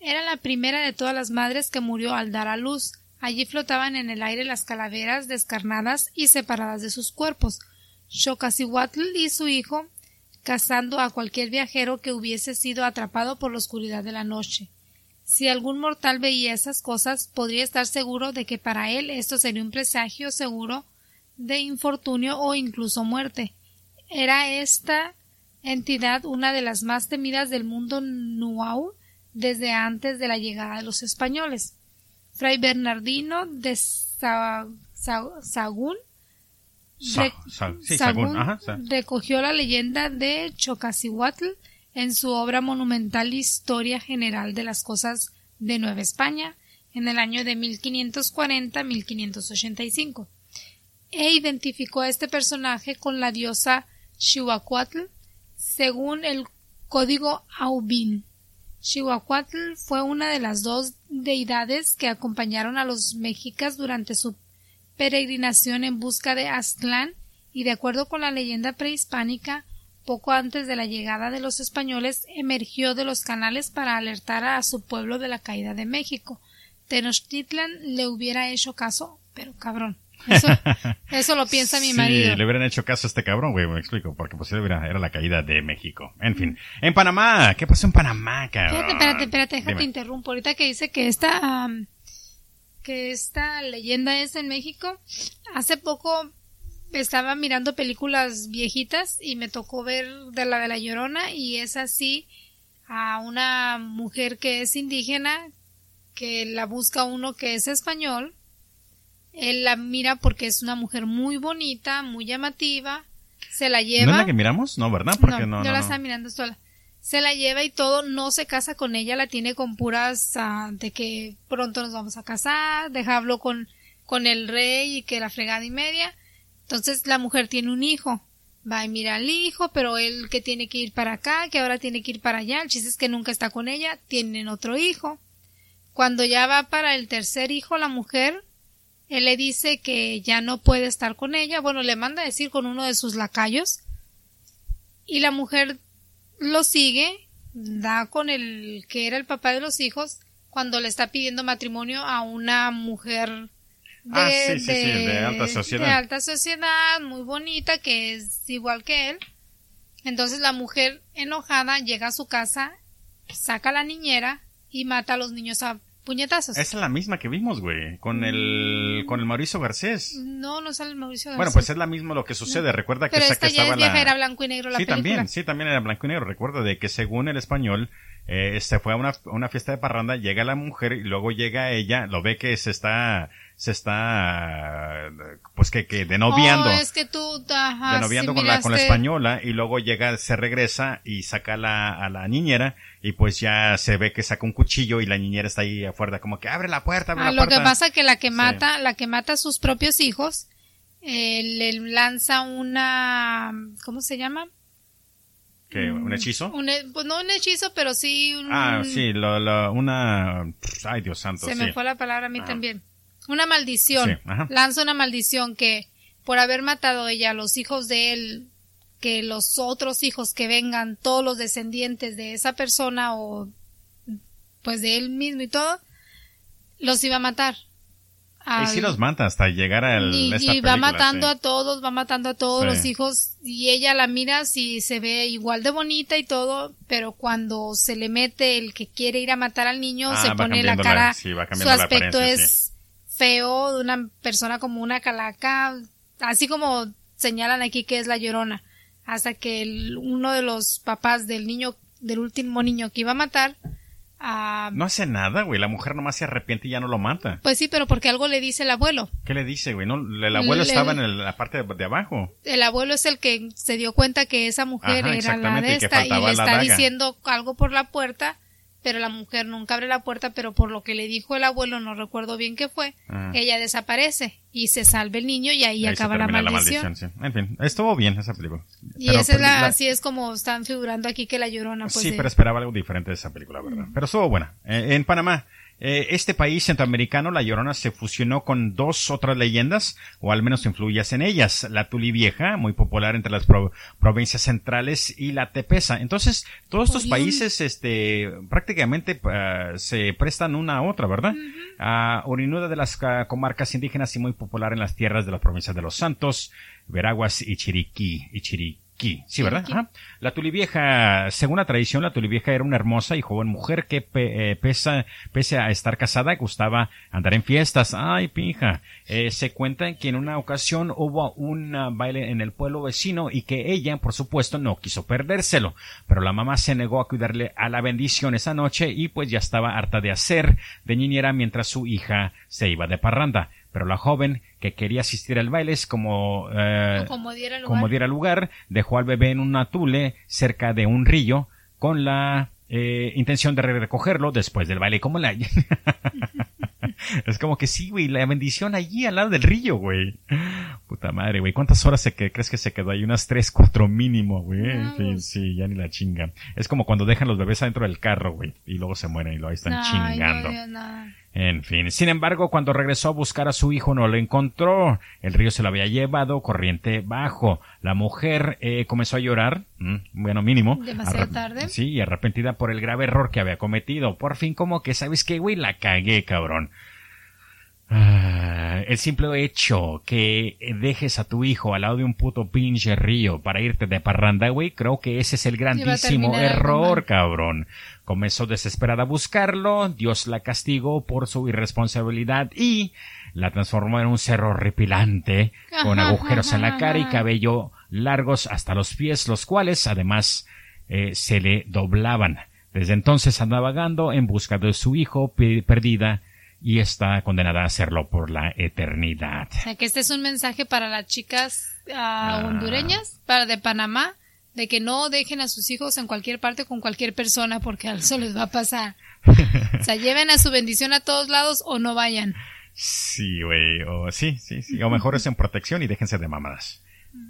Era la primera de todas las madres que murió al dar a luz. Allí flotaban en el aire las calaveras descarnadas y separadas de sus cuerpos. Xocasihuatl y su hijo cazando a cualquier viajero que hubiese sido atrapado por la oscuridad de la noche. Si algún mortal veía esas cosas, podría estar seguro de que para él esto sería un presagio seguro de infortunio o incluso muerte. Era esta entidad una de las más temidas del mundo nuau desde antes de la llegada de los españoles. Fray Bernardino de Sa- Sa- Sagún Sa- Re- sa- sí, Sagún Sagún, ajá, sa- recogió la leyenda de Chocasihuatl en su obra monumental Historia General de las Cosas de Nueva España en el año de 1540-1585 e identificó a este personaje con la diosa Xihuacuatl según el código Aubin. Xihuacuatl fue una de las dos deidades que acompañaron a los mexicas durante su peregrinación en busca de Aztlán y de acuerdo con la leyenda prehispánica, poco antes de la llegada de los españoles emergió de los canales para alertar a su pueblo de la caída de México. Tenochtitlan le hubiera hecho caso, pero cabrón. Eso, eso lo piensa mi sí, marido. le hubieran hecho caso a este cabrón, güey, me explico, porque pues era, era la caída de México. En fin, en Panamá, ¿qué pasó en Panamá, cabrón? Espérate, espérate, espérate, déjate Dime. interrumpo. Ahorita que dice que esta, que esta leyenda es en México, hace poco estaba mirando películas viejitas y me tocó ver de la de la Llorona y es así a una mujer que es indígena que la busca uno que es español. Él la mira porque es una mujer muy bonita, muy llamativa. Se la lleva. ¿No es la que miramos? No, ¿verdad? Porque no, yo no, la no. estaba mirando sola. Se la lleva y todo, no se casa con ella, la tiene con puras ah, de que pronto nos vamos a casar, dejarlo con, con el rey y que la fregada y media. Entonces la mujer tiene un hijo, va y mira al hijo, pero él que tiene que ir para acá, que ahora tiene que ir para allá, el chiste es que nunca está con ella, tienen otro hijo. Cuando ya va para el tercer hijo la mujer, él le dice que ya no puede estar con ella, bueno, le manda a decir con uno de sus lacayos, y la mujer lo sigue, da con el que era el papá de los hijos, cuando le está pidiendo matrimonio a una mujer de, Ah, sí, sí, sí, de alta sociedad. de alta sociedad, muy bonita, que es igual que él. Entonces la mujer enojada llega a su casa, saca a la niñera y mata a los niños a puñetazos. Esa es la misma que vimos, güey, con el, con el Mauricio Garcés. No, no sale el Mauricio Bueno, Garcés. pues es la misma lo que sucede. Recuerda que Pero esta que ya estaba es vieja, la... era blanco y negro la sí, película. también, sí, también era blanco y negro. Recuerda de que según el español, eh, se fue a una, a una fiesta de parranda, llega la mujer y luego llega ella, lo ve que se está se está, pues que, que denoviando. Oh, es que tú, ajá, denoviando sí con la, con la española y luego llega, se regresa y saca a la, a la niñera y pues ya se ve que saca un cuchillo y la niñera está ahí afuera como que abre la puerta, abre Ah, la lo puerta. que pasa que la que Sí. mata, la que mata a sus propios hijos, eh, le lanza una, ¿cómo se llama? ¿Qué, ¿Un hechizo? Un pues no un hechizo, pero sí un, Ah, sí, lo, lo- una, ay Dios santo, se sí. me fue la palabra a mí Ah. también. Una maldición. Sí. Lanza una maldición que por haber matado ella a los hijos de él, que los otros hijos que vengan, todos los descendientes de esa persona o pues de él mismo y todo, los iba a matar. Y sí los mata hasta llegar al, y, esta y va película, matando sí. a todos, va matando a todos Sí. los hijos y ella la mira si se ve igual de bonita y todo, pero cuando se le mete el que quiere ir a matar al niño Ah, se pone la cara, la- sí, va su aspecto es feo de una persona como una calaca, así como señalan aquí que es la llorona, hasta que el- uno de los papás del niño, del último niño que iba a matar, ah, No hace nada, güey. La mujer nomás se arrepiente y ya no lo mata. pues sí, pero porque algo le dice el abuelo. ¿Qué le dice, güey? No, el abuelo Le- estaba en el- la parte de, de abajo. el abuelo es el que se dio cuenta que esa mujer Ajá, era la de esta y le está daga. diciendo algo por la puerta, pero la mujer nunca abre la puerta, pero por lo que le dijo el abuelo, no recuerdo bien qué fue, Ajá. ella desaparece y se salva el niño y ahí, acaba la termina maldición. sí. En fin, estuvo bien esa película. Y Pero, esa es pues, la, la- así es como están figurando aquí que la llorona, pues sí, de- pero esperaba algo diferente de esa película, ¿verdad? Pero estuvo buena. Eh, en Panamá, este país centroamericano, La Llorona, se fusionó con dos otras leyendas, o al menos influyas en ellas. La Tuli Vieja, muy popular entre las pro- provincias centrales, y la Tepesa. Entonces, todos estos países, este, prácticamente ah, se prestan una a otra, ¿verdad? Ah, oriunda de las ah, comarcas indígenas y muy popular en las tierras de las provincias de Los Santos, Veraguas y Chiriquí. Y Chiriquí. Sí, ¿verdad? Ajá. La tulivieja, según la tradición, la tulivieja era una hermosa y joven mujer que pe- eh, pesa- pese a estar casada gustaba andar en fiestas. Ay, pija. Eh, se cuenta que en una ocasión hubo un ah, baile en el pueblo vecino y que ella, por supuesto, no quiso perdérselo. Pero la mamá se negó a cuidarle a la bendición esa noche y pues ya estaba harta de hacer de niñera mientras su hija se iba de parranda. Pero la joven que quería asistir al baile es como, eh, como diera lugar. como diera lugar, dejó al bebé en una tule cerca de un río con la eh, intención de recogerlo después del baile. ¿Cómo la...? es como que sí, güey, la bendición allí al lado del río, güey. Puta madre, güey. ¿Cuántas horas se que, crees que se quedó ahí? Unas tres, cuatro mínimo, güey. No, sí, ya ni la chinga. Es como cuando dejan los bebés adentro del carro, güey, y luego se mueren y luego ahí están no, chingando. No. En fin, sin embargo, cuando regresó a buscar a su hijo no lo encontró. El río se lo había llevado corriente bajo. La mujer eh, comenzó a llorar, mm, bueno, mínimo. Demasiado tarde. Sí, y arrepentida por el grave error que había cometido. Por fin, como que, ¿sabes qué, güey? La cagué, cabrón. Ah, el simple hecho que dejes a tu hijo al lado de un puto pinche río para irte de parranda, güey, creo que ese es el grandísimo error, cabrón. Comenzó desesperada a buscarlo, Dios la castigó por su irresponsabilidad y la transformó en un cerro horripilante, con agujeros en la cara y cabello largos hasta los pies, los cuales además eh, se le doblaban. Desde entonces anda vagando en busca de su hijo pe- perdida y está condenada a hacerlo por la eternidad. O sea, que este es un mensaje para las chicas ah, Ah. hondureñas, para de Panamá, de que no dejen a sus hijos en cualquier parte con cualquier persona porque eso les va a pasar. O sea, lleven a su bendición a todos lados o no vayan. Sí, güey, o sí, sí, sí, o mejor es en protección y déjense de mamadas.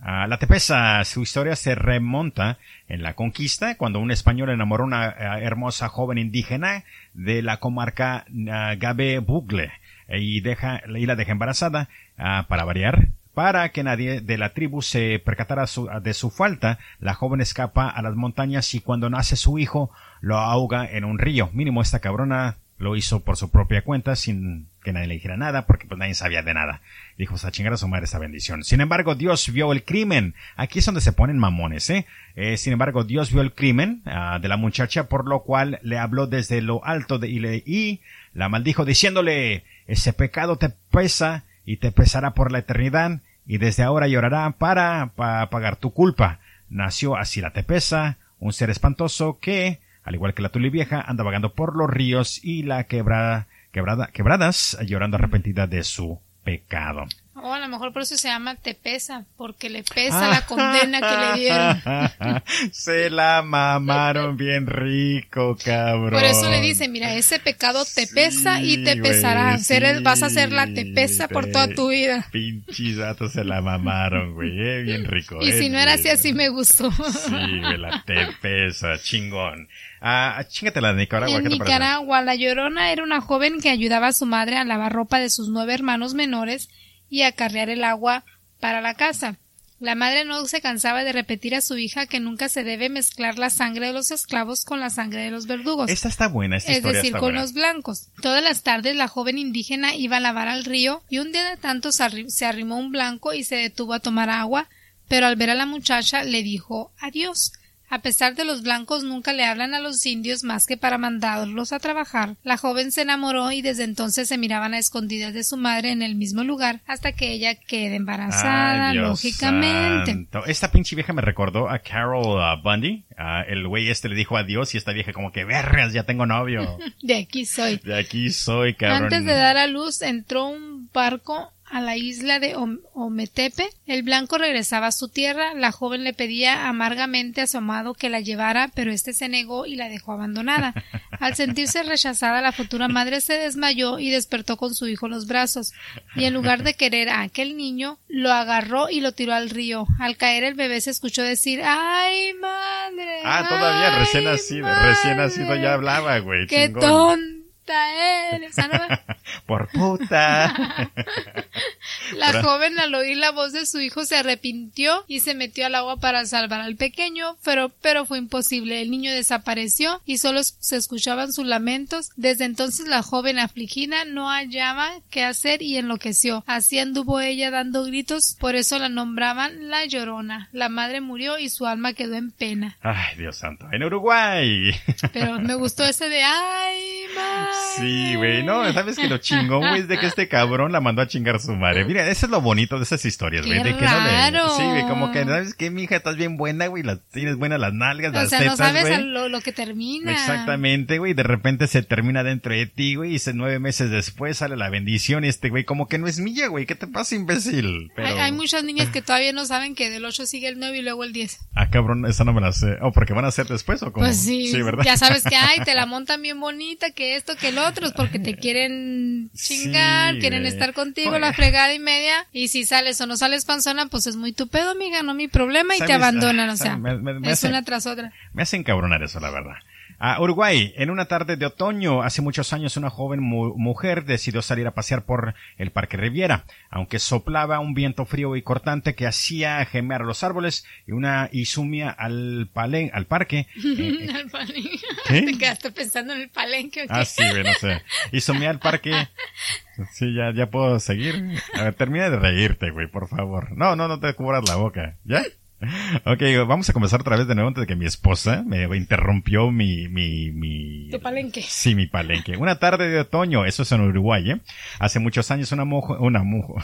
Ah, la Tepesa, su historia se remonta en la conquista, cuando un español enamoró a una ah, hermosa joven indígena de la comarca ah, Gabe Bugle eh, y, deja, y la deja embarazada, ah, para variar. Para que nadie de la tribu se percatara su- de su falta, la joven escapa a las montañas y cuando nace su hijo lo ahoga en un río. Mínimo esta cabrona lo hizo por su propia cuenta sin que nadie le dijera nada porque pues nadie sabía de nada. Dijo, a chingar a su madre esta bendición. Sin embargo, Dios vio el crimen. Aquí es donde se ponen mamones, ¿eh? Eh, sin embargo, Dios vio el crimen ah, de la muchacha, por lo cual le habló desde lo alto de, y, le, y la maldijo diciéndole, ese pecado te pesa y te pesará por la eternidad y desde ahora llorará para, para pagar tu culpa. Nació así la tepesa, un ser espantoso que, al igual que la tulivieja, anda vagando por los ríos y la quebrada quebrada, quebradas, llorando arrepentida de su pecado. O a lo mejor por eso se llama te pesa, porque le pesa la condena que le dieron. se la mamaron bien rico, cabrón. Por eso le dice, mira, ese pecado te pesa y te pesará. vas a hacer la te pesa por toda tu vida. Pinches datos se la mamaron, güey, eh, bien rico. Y eh, si no era así, así me gustó. Sí, güey, la te pesa, chingón. Ah, chingatela de Nicaragua. En Nicaragua, la Llorona era una joven que ayudaba a su madre a lavar ropa de sus nueve hermanos menores y acarrear el agua para la casa. La madre no se cansaba de repetir a su hija que nunca se debe mezclar la sangre de los esclavos con la sangre de los verdugos. Esta está buena, esta Es decir, con los blancos. Todas las tardes la joven indígena iba a lavar al río y un día de tanto se arrimó un blanco y se detuvo a tomar agua, pero al ver a la muchacha le dijo adiós. A pesar de los blancos nunca le hablan a los indios más que para mandarlos a trabajar. La joven se enamoró y desde entonces se miraban a escondidas de su madre en el mismo lugar hasta que ella quede embarazada, lógicamente. Esta pinche vieja me recordó a Carol uh, Bundy. Uh, el güey este le dijo adiós y esta vieja como que vergas, ya tengo novio. de aquí soy. De aquí soy, cabrón. Antes de dar a luz entró un barco a la isla de Ometepe. El blanco regresaba a su tierra. La joven le pedía amargamente a su amado que la llevara, pero éste se negó y la dejó abandonada. Al sentirse rechazada, la futura madre se desmayó y despertó con su hijo en los brazos. Y en lugar de querer a aquel niño, lo agarró y lo tiró al río. Al caer el bebé se escuchó decir ¡Ay, madre! Ah, todavía recién nacido, recién nacido ya hablaba, güey. ¡Qué Por puta. la joven al oír la voz de su hijo se arrepintió y se metió al agua para salvar al pequeño, pero, pero fue imposible. El niño desapareció y solo se escuchaban sus lamentos. Desde entonces la joven afligida no hallaba qué hacer y enloqueció. Así anduvo ella dando gritos, por eso la nombraban la llorona. La madre murió y su alma quedó en pena. Ay, Dios santo. En Uruguay. Pero me gustó ese de ay, madre. Sí, güey, no, sabes que lo chingón, güey, es de que este cabrón la mandó a chingar a su madre. Mira, eso es lo bonito de esas historias, güey, de que no le... Sí, güey, como que, ¿sabes qué, mija? Estás bien buena, güey, las, tienes buenas las nalgas, o las sea, no sabes lo, lo, que termina. Exactamente, güey, de repente se termina dentro de ti, güey, y nueve meses después sale la bendición y este güey como que no es mía, güey, ¿qué te pasa, imbécil? Pero... Hay, muchas niñas que todavía no saben que del 8 sigue el 9 y luego el 10. Ah, cabrón, esa no me la sé. ¿O oh, porque van a hacer después o cómo? Pues sí, sí ¿verdad? ya sabes que, ay, te la montan bien bonita, que esto, que el otro, porque te quieren chingar, quieren estar contigo la fregada y media, y si sales o no sales panzona, pues es muy tu pedo, amiga, no mi problema, y te abandonan, o sea, es una tras otra. Me hace encabronar eso, la verdad. A Uruguay, en una tarde de otoño, hace muchos años, una joven mujer decidió salir a pasear por el Parque Riviera, aunque soplaba un viento frío y cortante que hacía gemear a los árboles y una y sumía al palen, al parque. Eh, eh, ¿Qué? Te quedaste pensando en el palenque. Ah, sí, no sé. Y sumía al parque. Sí, ya, ya puedo seguir. A ver, termina de reírte, güey, por favor. No, no, no te cubras la boca. ¿Ya? Ok, vamos a comenzar otra vez de nuevo antes de que mi esposa me interrumpió mi, mi, mi... ¿Tu palenque? Sí, mi palenque. Una tarde de otoño, eso es en Uruguay, ¿eh? Hace muchos años una mujer, una mujer,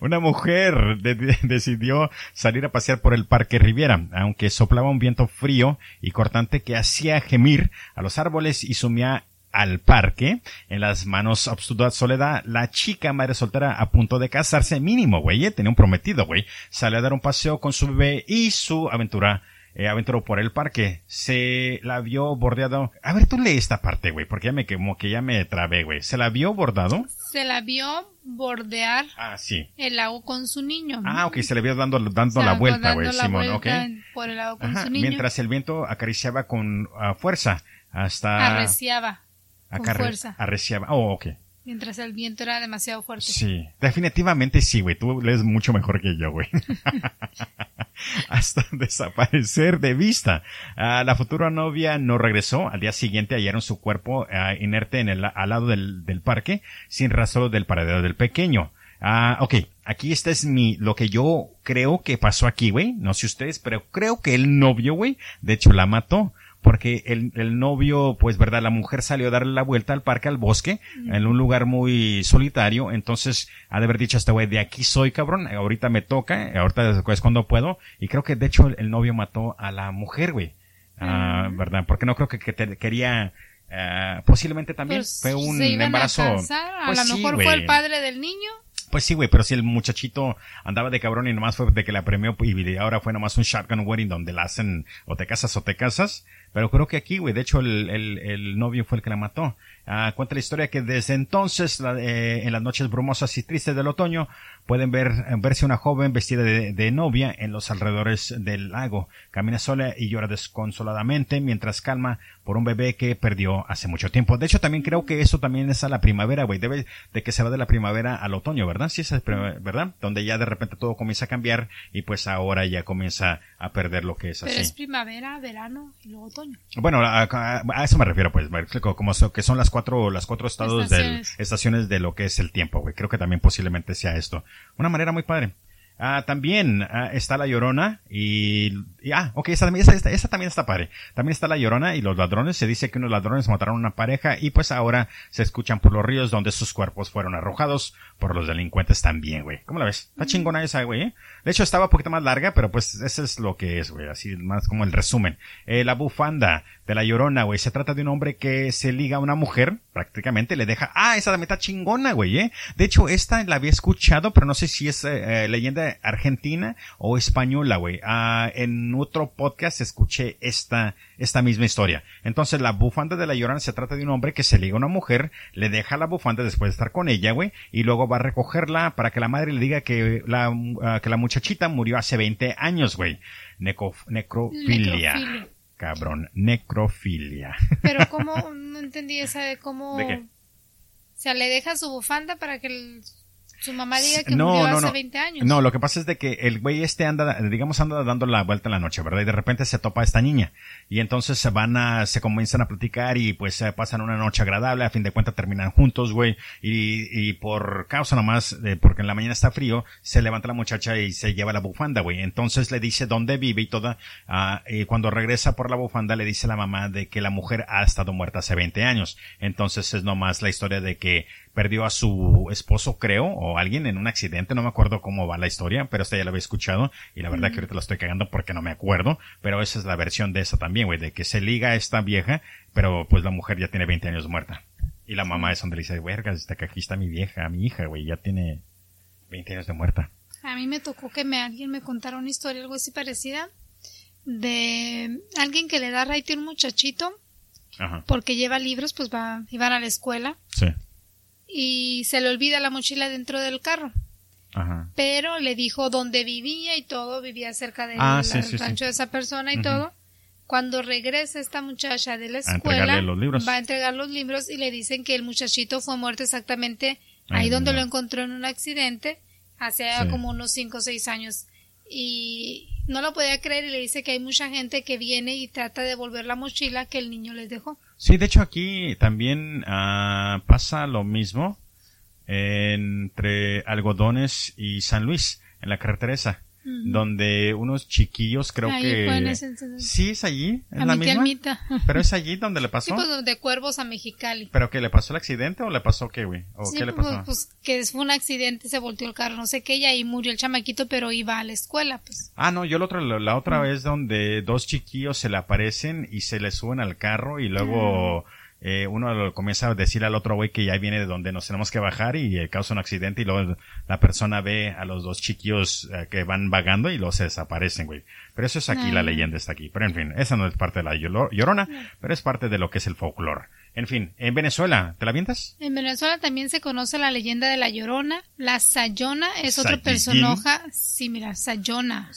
una mujer decidió salir a pasear por el Parque Riviera, aunque soplaba un viento frío y cortante que hacía gemir a los árboles y sumía al parque, en las manos obstura soledad, la chica madre soltera a punto de casarse, mínimo, güey, eh, tenía un prometido, güey, sale a dar un paseo con su bebé y su aventura eh, aventuró por el parque. Se la vio bordeado. A ver, tú lee esta parte, güey, porque ya me quemó, que ya me trabé, güey. ¿Se la vio bordado? Se la vio bordear ah, sí. el lago con su niño. Ah, ok, se le vio dando, dando la vuelta, güey, Simón, ok. Por el lago con su niño. Mientras el viento acariciaba con ah, fuerza hasta... Arreciaba. Con fuerza. Arreciaba. Oh, ok. Mientras el viento era demasiado fuerte. Sí, definitivamente sí, güey. Tú lees mucho mejor que yo, güey. Hasta desaparecer de vista. Ah, la futura novia no regresó. Al día siguiente hallaron su cuerpo ah, inerte en el, al lado del, del parque, sin rastro del paradero del pequeño. Ah, ok. Aquí esta es mi, lo que yo creo que pasó aquí, güey. No sé ustedes, pero creo que el novio, güey, de hecho la mató porque el, el, novio, pues verdad, la mujer salió a darle la vuelta al parque, al bosque, en un lugar muy solitario, entonces ha de haber dicho a este güey, de aquí soy cabrón, ahorita me toca, ahorita es cuando puedo, y creo que de hecho el, novio mató a la mujer, güey, ah, verdad, porque no creo que, que te, quería eh, posiblemente también Pues, fue un se iban embarazo. A, casar, a Pues lo sí, mejor fue el padre del niño. Pues sí, güey, pero si el muchachito andaba de cabrón y nomás fue de que la premió y ahora fue nomás un shotgun wedding donde la hacen o te casas o te casas. Pero creo que aquí, güey, de hecho el, el, el novio fue el que la mató. Ah, cuenta la historia que desde entonces, la- eh, en las noches brumosas y tristes del otoño, pueden ver, verse una joven vestida de, de novia en los alrededores del lago. Camina sola y llora desconsoladamente mientras calma por un bebé que perdió hace mucho tiempo. De hecho, también creo que eso también es a la primavera, güey. Debe de que se va de la primavera al otoño, ¿verdad? Sí, es ¿verdad? Donde ya de repente todo comienza a cambiar y pues ahora ya comienza a perder lo que es Pero así. es primavera, verano y luego otoño. Bueno, a, a- a eso me refiero, pues, como que son las cuatro, las cuatro estados del, Estaciones. estaciones de lo que es el tiempo, güey. Creo que también posiblemente sea esto. Una manera muy padre. Ah, también ah, está la Llorona y, y- ah, ok, esa, también- esa, esa- esa también está padre. También está la Llorona y los ladrones. Se dice que unos ladrones mataron a una pareja y pues ahora se escuchan por los ríos donde sus cuerpos fueron arrojados por los delincuentes también, güey. ¿Cómo la ves? Está chingona esa, güey. ¿eh? De hecho estaba un poquito más larga, pero pues eso es lo que es, güey. Así más como el resumen. Eh, la bufanda de la Llorona, güey. Se trata de un hombre que se liga a una mujer, prácticamente le deja, ah, esa también está chingona, güey, eh. De hecho, esta la había escuchado, pero no sé si es eh, eh, leyenda argentina o española, güey. Ah, en otro podcast escuché esta, esta misma historia. Entonces, la bufanda de la Llorona se trata de un hombre que se liga a una mujer, le deja la bufanda después de estar con ella, güey, y luego va a recogerla para que la madre le diga que la, ah, que la muchachita murió hace 20 años, güey. Necrofilia. Necrofilia. Cabrón, necrofilia. Pero cómo, no entendí esa de cómo... ¿De qué? O sea, le deja su bufanda para que el- su mamá diga que No, murió no, hace no. 20 años. No, lo que pasa es de que el güey este anda, digamos, anda dando la vuelta en la noche, ¿verdad? Y de repente se topa a esta niña. Y entonces se van a, se comienzan a platicar y pues se pasan una noche agradable. A fin de cuentas terminan juntos, güey. Y, y por causa nomás, porque en la mañana está frío, se levanta la muchacha y se lleva la bufanda, güey. Entonces le dice dónde vive y toda. ah, y cuando regresa por la bufanda le dice a la mamá de que la mujer ha estado muerta hace 20 años. Entonces es nomás la historia de que perdió a su esposo, creo, o alguien en un accidente, no me acuerdo cómo va la historia, pero esta ya la había escuchado y la verdad que ahorita la estoy cagando porque no me acuerdo, pero esa es la versión de esa también, güey, de que se liga a esta vieja, pero pues la mujer ya tiene 20 años muerta. Y la mamá es donde le dice, verga, está que aquí está mi vieja, mi hija, güey, ya tiene 20 años de muerta. A mí me tocó que me, alguien me contara una historia algo así parecida de alguien que le da raite a un muchachito Ajá, porque lleva libros, pues va, iban a la escuela. Sí, y se le olvida la mochila dentro del carro. ajá. Pero le dijo dónde vivía y todo, vivía cerca del Ah, sí, sí, sí. rancho de esa persona y todo. Cuando regresa esta muchacha de la escuela, va a entregar los libros y le dicen que el muchachito fue muerto exactamente ahí Ay, donde lo encontró en un accidente hace como unos 5 o 6 años. Y no lo podía creer y le dice que hay mucha gente que viene y trata de devolver la mochila que el niño les dejó. Sí, de hecho aquí también ah, pasa lo mismo entre Algodones y San Luis, en la carretera esa, Donde unos chiquillos creo Ahí que... fue en ese. Sí, es allí, es A la misma. Pero es allí donde le Sí, pasó. pues de Cuervos a Mexicali. ¿Pero que le pasó el accidente o le pasó qué, güey? ¿O Sí, qué le pues, pasó? pues, que fue un accidente, se volteó el carro, no sé qué, y ahí murió el chamaquito, pero iba a la escuela, pues. Ah, no, yo la otra, la, la otra vez donde dos chiquillos se le aparecen y se le suben al carro y luego eh, uno lo comienza a decir al otro güey que ya viene de donde nos tenemos que bajar y eh, causa un accidente y luego la persona ve a los dos chiquillos eh, que van vagando y luego se desaparecen, güey. Pero eso es aquí, la leyenda está aquí. Pero en fin, esa no es parte de la llorona, pero es parte de lo que es el folclore. En fin, en Venezuela, ¿te la avientas? En Venezuela también se conoce la leyenda de la Llorona. La Sayona es otro Saiyajin. personaje. Sí, mira, Sayona.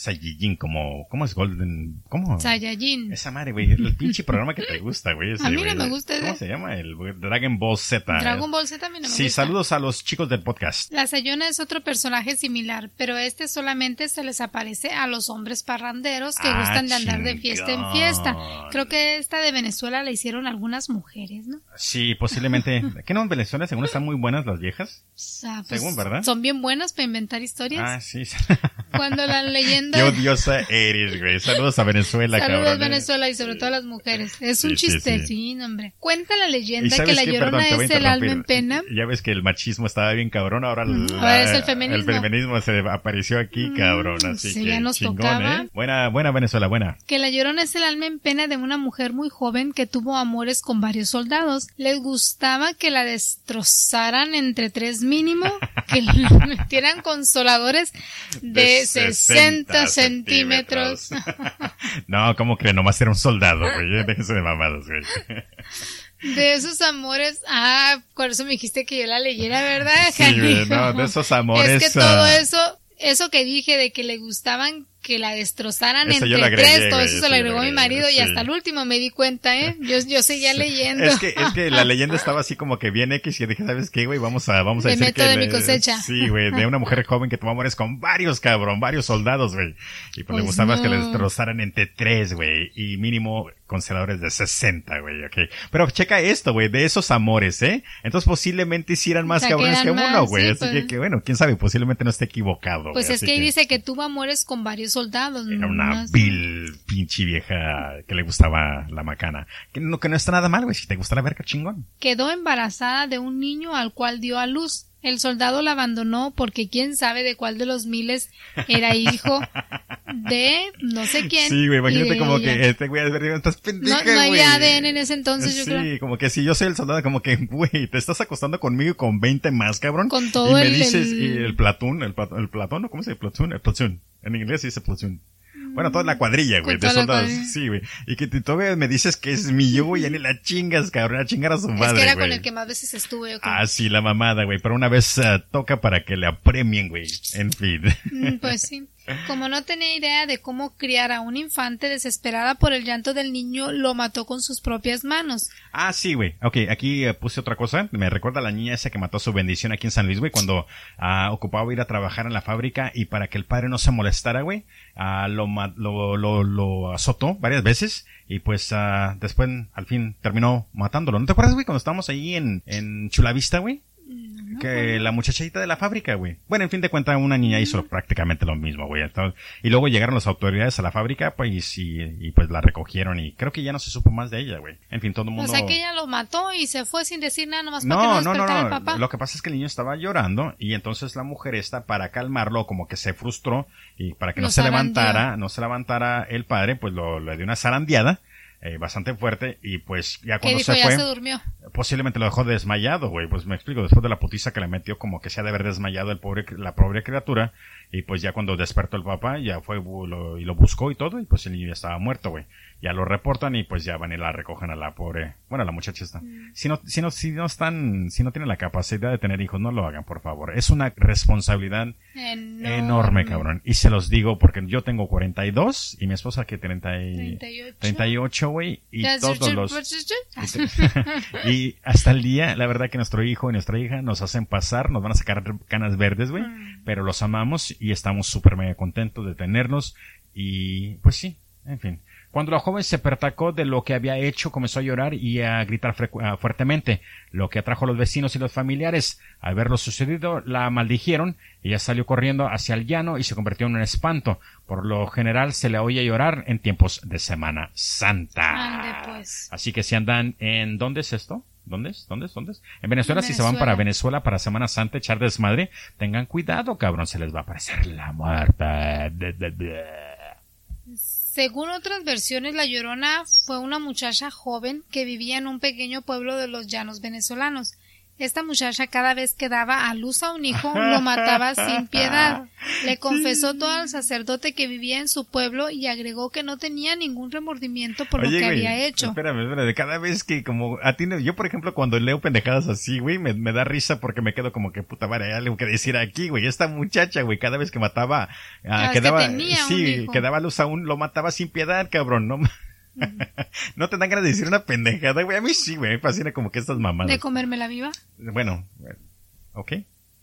Como, ¿cómo es Golden? ¿Cómo? Saiyajin. Esa madre, güey, el pinche programa que te gusta, güey. A mí no me gusta ¿Cómo se llama? El Dragon Ball Z. Dragon Ball Z también no me Sí, gusta. saludos a los chicos del podcast. La Sayona es otro personaje similar, pero este solamente se les aparece a los hombres parranderos que Ah, gustan de andar de fiesta en fiesta. Creo que esta de Venezuela la hicieron algunas mujeres, ¿no? Sí, posiblemente. ¿Qué no Venezuela? Según están muy buenas las viejas. Pues, Según, ¿verdad? Son bien buenas para inventar historias. Ah, sí. Cuando la leyenda... Qué odiosa eres, güey. Saludos a Venezuela, Saludos cabrón. a Venezuela y sobre todo a las mujeres. Es un Sí, chiste, sí. sí, hombre. Cuenta la ¿Y leyenda que la qué? llorona Perdón, es el alma en pena. Ya ves que el machismo estaba bien cabrón, ahora, Mm, la- ahora es el feminismo. el feminismo se apareció aquí, cabrón, así sí, que ya nos chingón, tocaba. ¿eh? Buena, buena Venezuela, buena. Que la llorona es el alma en pena de una mujer muy joven que tuvo amores con varios soldados. Les gustaba que la destrozaran entre tres mínimo, que la metieran consoladores de, 60, centímetros. no, ¿cómo que nomás era un soldado, güey? Déjense de mamadas, güey. De esos amores, ah, por eso me dijiste que yo la leyera, ¿verdad? Sí, no, de esos amores. Es que todo ah, eso, eso que dije de que le gustaban que la destrozaran Eso entre agregué, tres, todo eso eso se lo agregó mi marido y sí. hasta el último me di cuenta, ¿eh? Yo, yo seguía leyendo. Es que, es que la leyenda estaba así como que bien X y dije, ¿sabes qué, güey? Vamos a, vamos a Le decir meto que... de mi cosecha. Sí, güey, de una mujer joven que tuvo amores con varios, cabrón, varios soldados, güey. Y pues, le Pues gustaba que le no. destrozaran entre tres, güey. Y mínimo conservadores de 60, güey, ok. Pero checa esto, güey, de esos amores, ¿eh? Entonces posiblemente hicieran más O sea, cabrones que que uno, güey. sí, así pues. que, que, bueno, quién sabe, posiblemente no esté equivocado, Pues es que ahí dice que tuvo amores con varios soldados. Era una más. vil pinche vieja que le gustaba la macana. Que no, que no está nada mal, güey. Si te gusta la verga, chingón. Quedó embarazada de un niño al cual dio a luz. El soldado la abandonó porque quién sabe de cuál de los miles era hijo de no sé quién. Sí, güey, imagínate como ella. que este güey, estás No, pendeja, no güey. había ADN en ese entonces, yo sí, creo. como que si yo soy el soldado, como que, güey, te estás acostando conmigo y con 20 más, cabrón. Con todo y me el- dices, el- y el platón, el, plat- el platón, ¿o ¿cómo se dice? Platoon, el platoon. En inglés se dice platoon. Bueno, toda la cuadrilla, güey, Con de soldados. Sí, güey. Y que tú todavía me dices que es mío, güey, ya ni la chingas, cabrón, a chingar a su madre, es que era güey. con el que más veces estuve. yo creo. Ah, sí, la mamada, güey. Pero una vez ah, toca para que le apremien, güey. En fin. Mm, Pues sí. Como no tenía idea de cómo criar a un infante desesperada por el llanto del niño, lo mató con sus propias manos. Ah, sí, güey. Ok, aquí eh, puse otra cosa. Me recuerda a la niña esa que mató a su bendición aquí en San Luis, güey, cuando ah, ocupaba ir a trabajar en la fábrica y para que el padre no se molestara, güey, ah, lo, lo, lo, lo azotó varias veces y pues ah, después al fin terminó matándolo. ¿No te acuerdas, güey, cuando estábamos ahí en, en Chulavista, güey? Que la muchachita de la fábrica, güey. Bueno, en fin de cuentas, una niña hizo prácticamente lo mismo, güey. Y luego llegaron las autoridades a la fábrica, pues, y, y, pues la recogieron y creo que ya no se supo más de ella, güey. En fin, todo el O mundo... sea que ella lo mató y se fue sin decir nada, nomás para que No, no no, no, no. papá. Lo que pasa es que el niño estaba llorando y entonces la mujer esta para calmarlo como que se frustró y para que no Lo se levantara, no se levantara el padre, pues lo, le dio una zarandeada eh, bastante fuerte y pues ya cuando dijo, se ya fue se durmió. posiblemente lo dejó desmayado, güey. Pues me explico, después de la putiza que le metió, como que se ha de haber desmayado el pobre, la pobre criatura. Y pues ya cuando despertó el papá, ya fue lo- y lo buscó y todo, y pues el niño ya estaba muerto, güey. Ya lo reportan y pues ya van y la recogen a la pobre, bueno, a la muchacha está. Si no, si no, si no están, si no tienen la capacidad de tener hijos, no lo hagan, por favor. Es una responsabilidad Enorme. enorme, cabrón. Y se los digo porque yo tengo 42 y mi esposa que 30 y, 38. 38, güey. Y todos los, ya, ya. y hasta el día, la verdad que nuestro hijo y nuestra hija nos hacen pasar, nos van a sacar canas verdes, güey, Mm. pero los amamos y estamos súper mega contentos de tenerlos y pues sí, en fin. Cuando la joven se pertacó de lo que había hecho, comenzó a llorar y a gritar ah, fuertemente, lo que atrajo a los vecinos y los familiares. Al ver lo sucedido, la maldijeron, ella salió corriendo hacia el llano y se convirtió en un espanto. Por lo general se le oye llorar en tiempos de Semana Santa. Ande, pues. Así que si andan en, ¿dónde es esto? ¿Dónde es? ¿Dónde es? ¿Dónde es? En Venezuela, En si se van para Venezuela. Para Semana Santa echar desmadre, tengan cuidado, cabrón, se les va a aparecer la muerte. De- de- de. Según otras versiones, la Llorona fue una muchacha joven que vivía en un pequeño pueblo de los llanos venezolanos. Esta muchacha cada vez que daba a luz a un hijo lo mataba sin piedad. Le confesó todo al sacerdote que vivía en su pueblo y agregó que no tenía ningún remordimiento por lo que güey, había hecho. Espérame, espérame, cada vez que como a ti, no- yo por ejemplo cuando leo pendejadas así, güey, me, me da risa porque me quedo como que puta madre, hay algo que decir aquí, güey. Esta muchacha, güey, cada vez que mataba, ah, Cada vez que que daba, tenía un sí, que daba luz a un, lo mataba sin piedad, cabrón, no, no te dan ganas de decir una pendejada, güey. A mí sí, güey, me fascina como que estas mamadas. ¿De comérmela viva? Bueno, ok.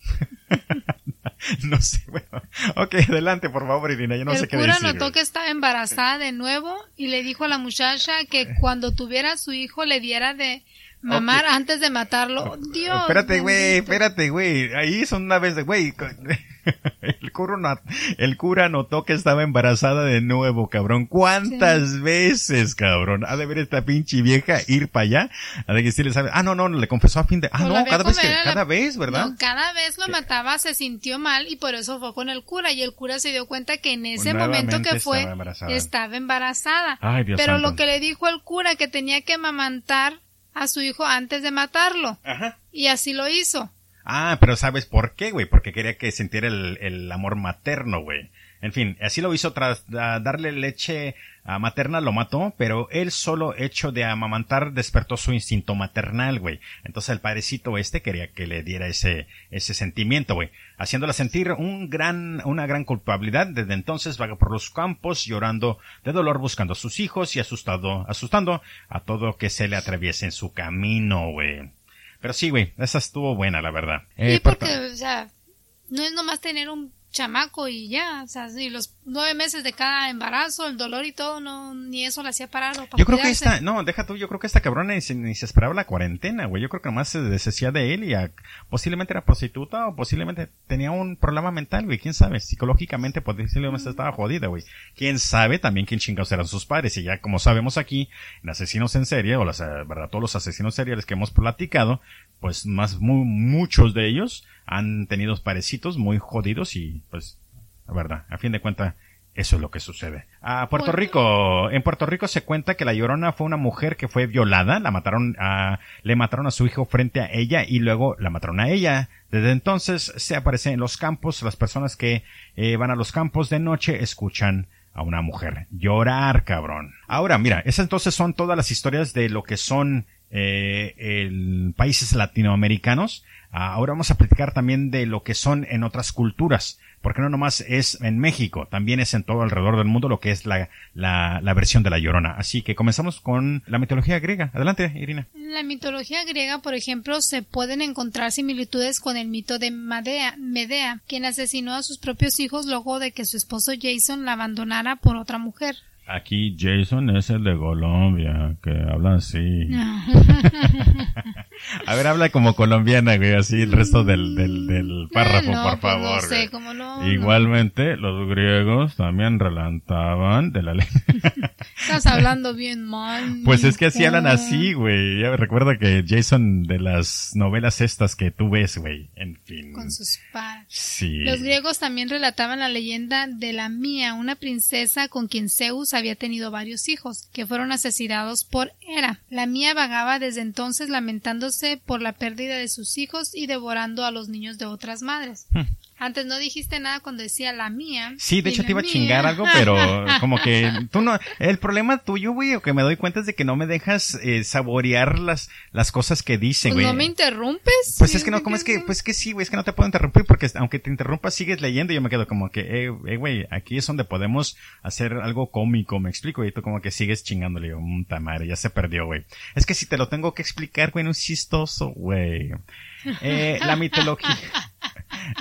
no sé, bueno. Ok, adelante, por favor, Irina, yo no el sé qué cura decir. notó güey. que estaba embarazada de nuevo y le dijo a la muchacha que cuando tuviera a su hijo le diera de mamar antes de matarlo. Dios. Espérate, güey, espérate, güey. Ahí son una vez de, güey. el cura, el cura notó que estaba embarazada de nuevo, cabrón. ¿Cuántas veces, cabrón? Ha de ver esta pinche vieja ir para allá. A de que sí le sabe. Ah, no, no, le confesó a fin de. Ah, Pues no, cada vez que, la- cada vez, ¿verdad? No, cada vez lo mataba, se sintió mal y por eso fue con el cura. Y el cura se dio cuenta que en ese Nuevamente momento que fue, estaba embarazada. estaba embarazada. Ay, Dios Pero santo. lo que le dijo el cura que tenía que amamantar a su hijo antes de matarlo. Ajá. Y así lo hizo. Ah, pero ¿sabes por qué, güey? Porque quería que sintiera el, el amor materno, güey. En fin, así lo hizo tras da- darle leche a materna, lo mató, pero el solo hecho de amamantar despertó su instinto maternal, güey. Entonces el padrecito este quería que le diera ese, ese sentimiento, güey. Haciéndola sentir un gran, una gran culpabilidad. Desde entonces vaga por los campos llorando de dolor buscando a sus hijos y asustado, asustando a todo que se le atraviese en su camino, güey. Pero sí, güey, esa estuvo buena, la verdad. Eh, y por- porque, o sea, no es nomás tener un chamaco y ya, o sea, sí, los nueve meses de cada embarazo, el dolor y todo, no, ni eso le hacía parar para Yo creo que esta, no, deja tú, yo creo que esta cabrona ni se, ni se esperaba la cuarentena, güey. Yo creo que nomás se deshacía de él y a- posiblemente era prostituta o posiblemente tenía un problema mental, güey. ¿Quién sabe? Psicológicamente posiblemente estaba jodida, güey. ¿Quién sabe también quién chingados eran sus padres? Y ya como sabemos aquí, en asesinos en serie, o las, eh, verdad, todos los asesinos seriales que hemos platicado, pues más, mu- muchos de ellos han tenido parecitos muy jodidos y pues, la verdad, a fin de cuentas, eso es lo que sucede. A Puerto Bueno. Rico, en Puerto Rico se cuenta que la Llorona fue una mujer que fue violada, la mataron a, le mataron a su hijo frente a ella y luego la mataron a ella. Desde entonces se aparece en los campos, las personas que eh, van a los campos de noche escuchan a una mujer llorar, cabrón. Ahora, mira, esas entonces son todas las historias de lo que son eh, el- países latinoamericanos. Ah, ahora vamos a platicar también de lo que son en otras culturas, porque no nomás es en México, también es en todo alrededor del mundo lo que es la, la, la versión de la Llorona. Así que comenzamos con la mitología griega. Adelante, Irina. La mitología griega, por ejemplo, se pueden encontrar similitudes con el mito de Medea, Medea, quien asesinó a sus propios hijos luego de que su esposo Jason la abandonara por otra mujer. Aquí Jason es el de Colombia, que habla así. A ver, habla como colombiana, güey, así el resto del, del, del párrafo, no, por pues favor. No sé, cómo no. Igualmente, los griegos también relantaban de la ley. Estás hablando bien mal. Pues es que así hablan así, güey. Ya recuerda que Jason de las novelas estas que tú ves, güey. En fin. Con sus padres. Sí. Los griegos también relataban la leyenda de la Mía, una princesa con quien Zeus había tenido varios hijos, que fueron asesinados por Hera. La Mía vagaba desde entonces lamentándose por la pérdida de sus hijos y devorando a los niños de otras madres. Antes no dijiste nada cuando decía la mía. Sí, de hecho te iba a chingar algo, pero como que tú no, el problema tuyo, güey, o que me doy cuenta es de que no me dejas eh, saborear las, las cosas que dicen, Pues güey. no me interrumpes. Pues es que no, ¿cómo es que, pues que sí, güey, es que no te puedo interrumpir porque aunque te interrumpas sigues leyendo y yo me quedo como que, eh, eh, güey, aquí es donde podemos hacer algo cómico, me explico, y tú como que sigues chingándole, yo, puta madre, ya se perdió, güey. Es que si te lo tengo que explicar, güey, no es chistoso, güey. Eh, la mitología.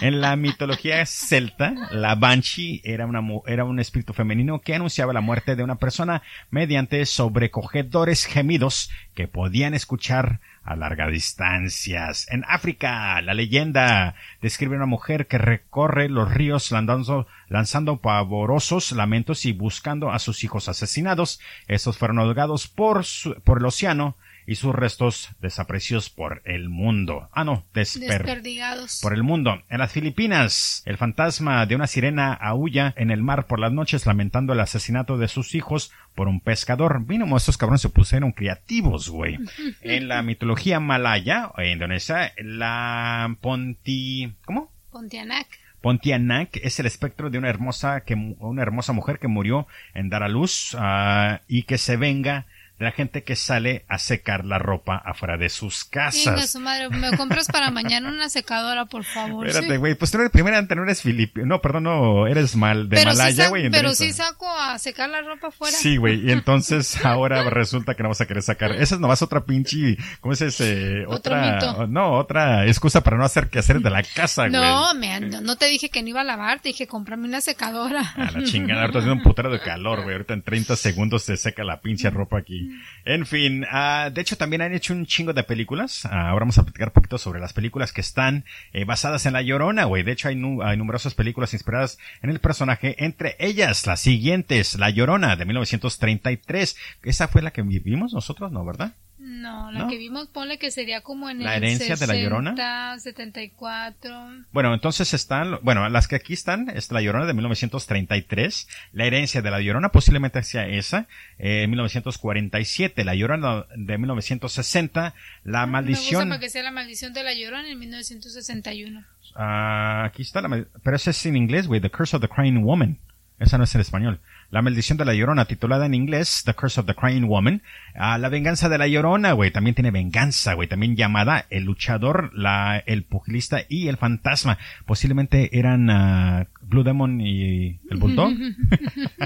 En la mitología celta, la Banshee era, una, era un espíritu femenino que anunciaba la muerte de una persona mediante sobrecogedores gemidos que podían escuchar a largas distancias. En África, la leyenda describe a una mujer que recorre los ríos lanzando, lanzando pavorosos lamentos y buscando a sus hijos asesinados. Estos fueron ahogados por, su- por el océano y sus restos desaparecidos por el mundo. Ah, no, desper Desperdigados. por el mundo. En las Filipinas, el fantasma de una sirena aúlla en el mar por las noches lamentando el asesinato de sus hijos por un pescador. Mínimo, estos cabrones se pusieron creativos, güey. En la mitología malaya, o Indonesia, la Ponti... ¿Cómo? Pontianak. Pontianak es el espectro de una hermosa que una hermosa mujer que murió en dar a luz ah, y que se venga la gente que sale a secar la ropa afuera de sus casas. su madre, me compras para mañana una secadora, por favor. Espérate, sí. güey, pues tú eres primera ante no eres filipino, no, perdón, no, eres mal de pero sí, Malaya, güey. pero sí saco a secar la ropa afuera. Sí, güey, y entonces ahora resulta que no vas a querer sacar. Esa es nomás otra pinche, ¿cómo es ese? Otro Otra, mito. no, otra excusa para no hacer que hacer de la casa, güey. No, me, no, no te dije que no iba a lavar, te dije cómprame una secadora. A la chingada, ahorita haciendo un putero de calor, güey. Ahorita en 30 segundos se seca la pinche ropa aquí. En fin, uh, de hecho también han hecho un chingo de películas. Uh, ahora vamos a platicar un poquito sobre las películas que están eh, basadas en La Llorona, güey. De hecho hay, nu hay, numerosas películas inspiradas en el personaje, entre ellas las siguientes, La Llorona de 1933. Esa fue la que vivimos nosotros, ¿no? ¿Verdad? No, la que vimos, ponle que sería como en la herencia de la Llorona. 74. Bueno, entonces están, bueno, las que aquí están, es la Llorona de 1933, la herencia de la Llorona posiblemente sea esa, eh, 1947, la Llorona de 1960, la maldición. Me gusta que sea la maldición de la Llorona en 1961. Ah, aquí está la, pero ese es en inglés, güey, The Curse of the Crying Woman. Esa no es en español. La maldición de la llorona, titulada en inglés The Curse of the Crying Woman. Ah, la venganza de la llorona, güey. También tiene venganza, güey. También llamada El luchador, la, el pugilista y el fantasma. Posiblemente eran uh, Blue Demon y el Bulldog.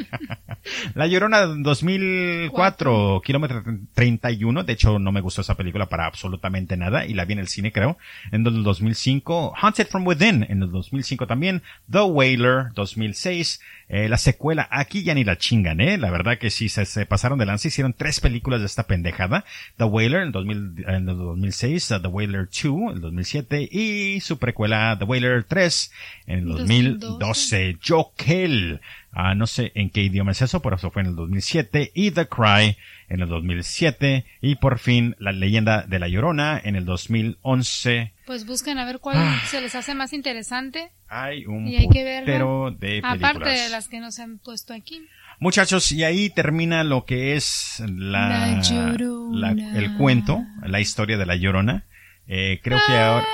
la llorona 2004, kilómetro 31. De hecho, no me gustó esa película para absolutamente nada. Y la vi en el cine, creo. En el 2005. Haunted from Within. En el 2005 también. The Wailer, 2006. Eh, la secuela, aquí ya ni la chingan, eh. La verdad que sí, se, se pasaron de lanza. Hicieron tres películas de esta pendejada. The Whaler en, 2000, en el 2006, uh, The Whaler 2 en el 2007 y su precuela The Whaler 3 en el 2012. Jokel. Uh, no sé en qué idioma es eso, por eso fue en el 2007. Y The Cry en el 2007. Y por fin La leyenda de la Llorona en el 2011. Pues busquen a ver cuál ah. se les hace más interesante. Hay un y hay que de películas. Aparte de las que nos han puesto aquí. Muchachos, y ahí termina lo que es la, la, el cuento, la historia de la Llorona. Eh, creo que ahora...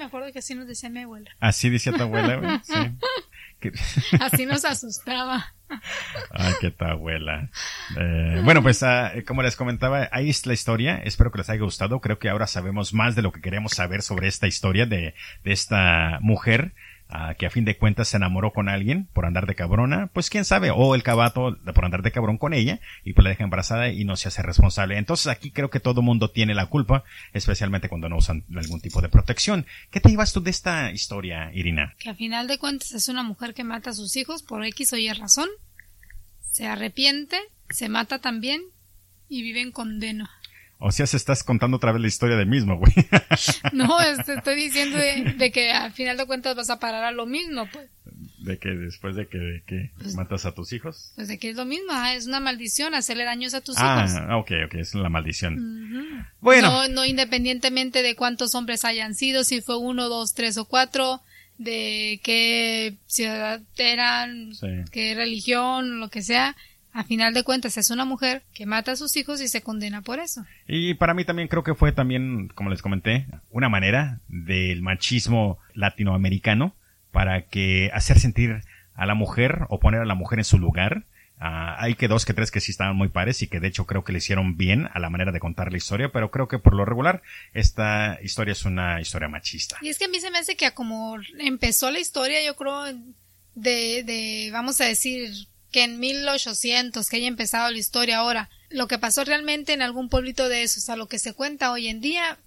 Me acuerdo que así nos decía mi abuela. Así decía tu abuela, güey. Sí. así nos asustaba. Ay, qué tu abuela. Eh, bueno, pues ah, como les comentaba, ahí es la historia. Espero que les haya gustado. Creo que ahora sabemos más de lo que queremos saber sobre esta historia de, de esta mujer que a fin de cuentas se enamoró con alguien por andar de cabrona, pues quién sabe, o el cabato por andar de cabrón con ella y pues la deja embarazada y no se hace responsable. Entonces aquí creo que todo mundo tiene la culpa, especialmente cuando no usan algún tipo de protección. ¿Qué te llevas tú de esta historia, Irina? Que a final de cuentas es una mujer que mata a sus hijos por X o Y razón, se arrepiente, se mata también y vive en condena. O sea, se estás contando otra vez la historia del mismo, güey. No, estoy diciendo de, que al final de cuentas vas a parar a lo mismo, pues. ¿De que después de que, pues, matas a tus hijos? Pues de que es lo mismo, es una maldición hacerle daños a tus ah, hijos. Ah, ok, ok, es la maldición. Bueno. No, no independientemente de cuántos hombres hayan sido, si fue uno, dos, tres o cuatro, de qué ciudad eran, qué religión, lo que sea, a final de cuentas es una mujer que mata a sus hijos y se condena por eso. Y para mí también creo que fue también, como les comenté, una manera del machismo latinoamericano para que hacer sentir a la mujer o poner a la mujer en su lugar. Ah, hay que dos que tres que sí estaban muy pares y que de hecho creo que le hicieron bien a la manera de contar la historia, pero creo que por lo regular esta historia es una historia machista. Y es que a mí se me hace que como empezó la historia, yo creo de, de vamos a decir, que en 1800 que haya empezado la historia ahora. Lo que pasó realmente en algún pueblito de esos, a lo que se cuenta hoy en día,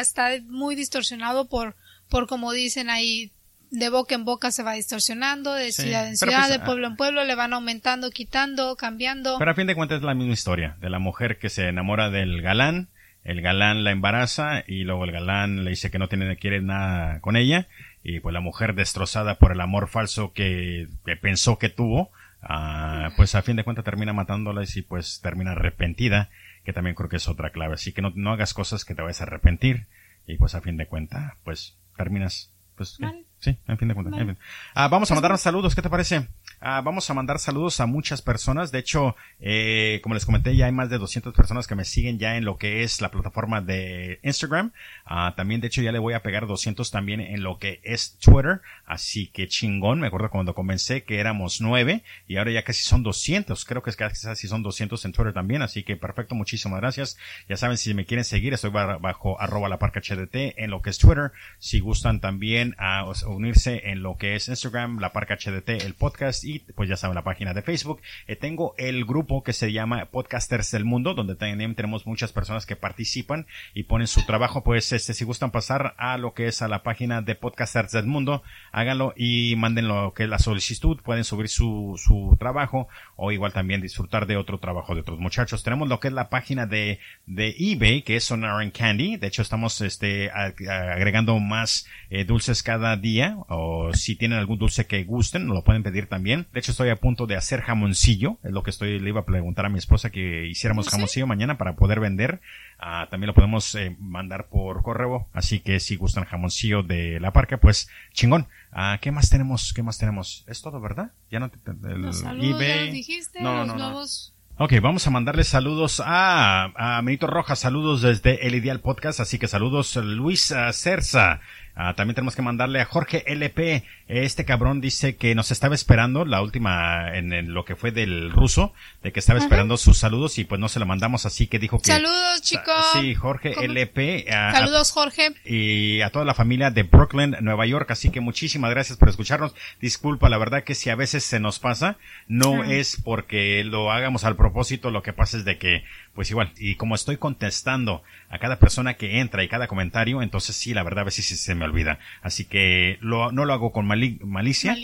está muy distorsionado por, por como dicen ahí, de boca en boca se va distorsionando, de ciudad en ciudad, pues, de ah, pueblo en pueblo, le van aumentando, quitando, cambiando. Pero a fin de cuentas es la misma historia, de la mujer que se enamora del galán, el galán la embaraza y luego el galán le dice que no tiene, quiere nada con ella y pues la mujer destrozada por el amor falso que pensó que tuvo, Ah, pues a fin de cuentas termina matándolas y pues termina arrepentida, que también creo que es otra clave. Así que no, no hagas cosas que te vayas a arrepentir y pues a fin de cuentas, pues terminas, pues sí, en fin de cuentas. Ah, vamos a mandar saludos, ¿qué te parece? Ah, vamos a mandar saludos a muchas personas. De hecho, eh, como les comenté, ya hay más de 200 personas que me siguen ya en lo que es la plataforma de Instagram. Ah, también, de hecho, ya le voy a pegar 200 también en lo que es Twitter. Así que chingón. Me acuerdo cuando comencé que éramos 9 y ahora ya casi son 200. Creo que casi son 200 en Twitter también. Así que perfecto. Muchísimas gracias. Ya saben, si me quieren seguir, estoy bajo arroba la parca HDT en lo que es Twitter. Si gustan también a unirse en lo que es Instagram, la parca HDT, el podcast pues ya saben la página de Facebook. Eh, tengo el grupo que se llama Podcasters del Mundo, donde también tenemos muchas personas que participan y ponen su trabajo. Pues este, si gustan pasar a lo que es a la página de Podcasters del Mundo, háganlo y manden lo que es la solicitud. Pueden subir su, su trabajo o igual también disfrutar de otro trabajo de otros muchachos. Tenemos lo que es la página de, de eBay, que es Sonar Candy. De hecho, estamos este, agregando más eh, dulces cada día o si tienen algún dulce que gusten, lo pueden pedir también. De hecho, estoy a punto de hacer jamoncillo. Es lo que estoy, le iba a preguntar a mi esposa que hiciéramos jamoncillo mañana para poder vender. Ah, también lo podemos eh, mandar por correo. Así que si gustan jamoncillo de la parca, pues chingón. Ah, ¿Qué más tenemos? ¿Qué más tenemos? Es todo, ¿verdad? Ya no el eBay. dijiste, no, los no, Ok, vamos a mandarle saludos a, a Benito Rojas, saludos desde el Ideal Podcast, así que saludos Luis Cerza, Ah, también tenemos que mandarle a Jorge LP. Este cabrón dice que nos estaba esperando la última en, lo que fue del ruso, de que estaba esperando sus saludos y pues no se lo mandamos así que dijo que... Saludos chicos. Sí, Jorge LP. saludos Jorge. Y a toda la familia de Brooklyn, Nueva York. Así que muchísimas gracias por escucharnos. Disculpa, la verdad que si a veces se nos pasa, no es porque lo hagamos al propósito, lo que pasa es de que pues igual, y como estoy contestando a cada persona que entra y cada comentario, entonces sí, la verdad a veces sí se me olvida. Así que lo, no lo hago con malicia, malicia,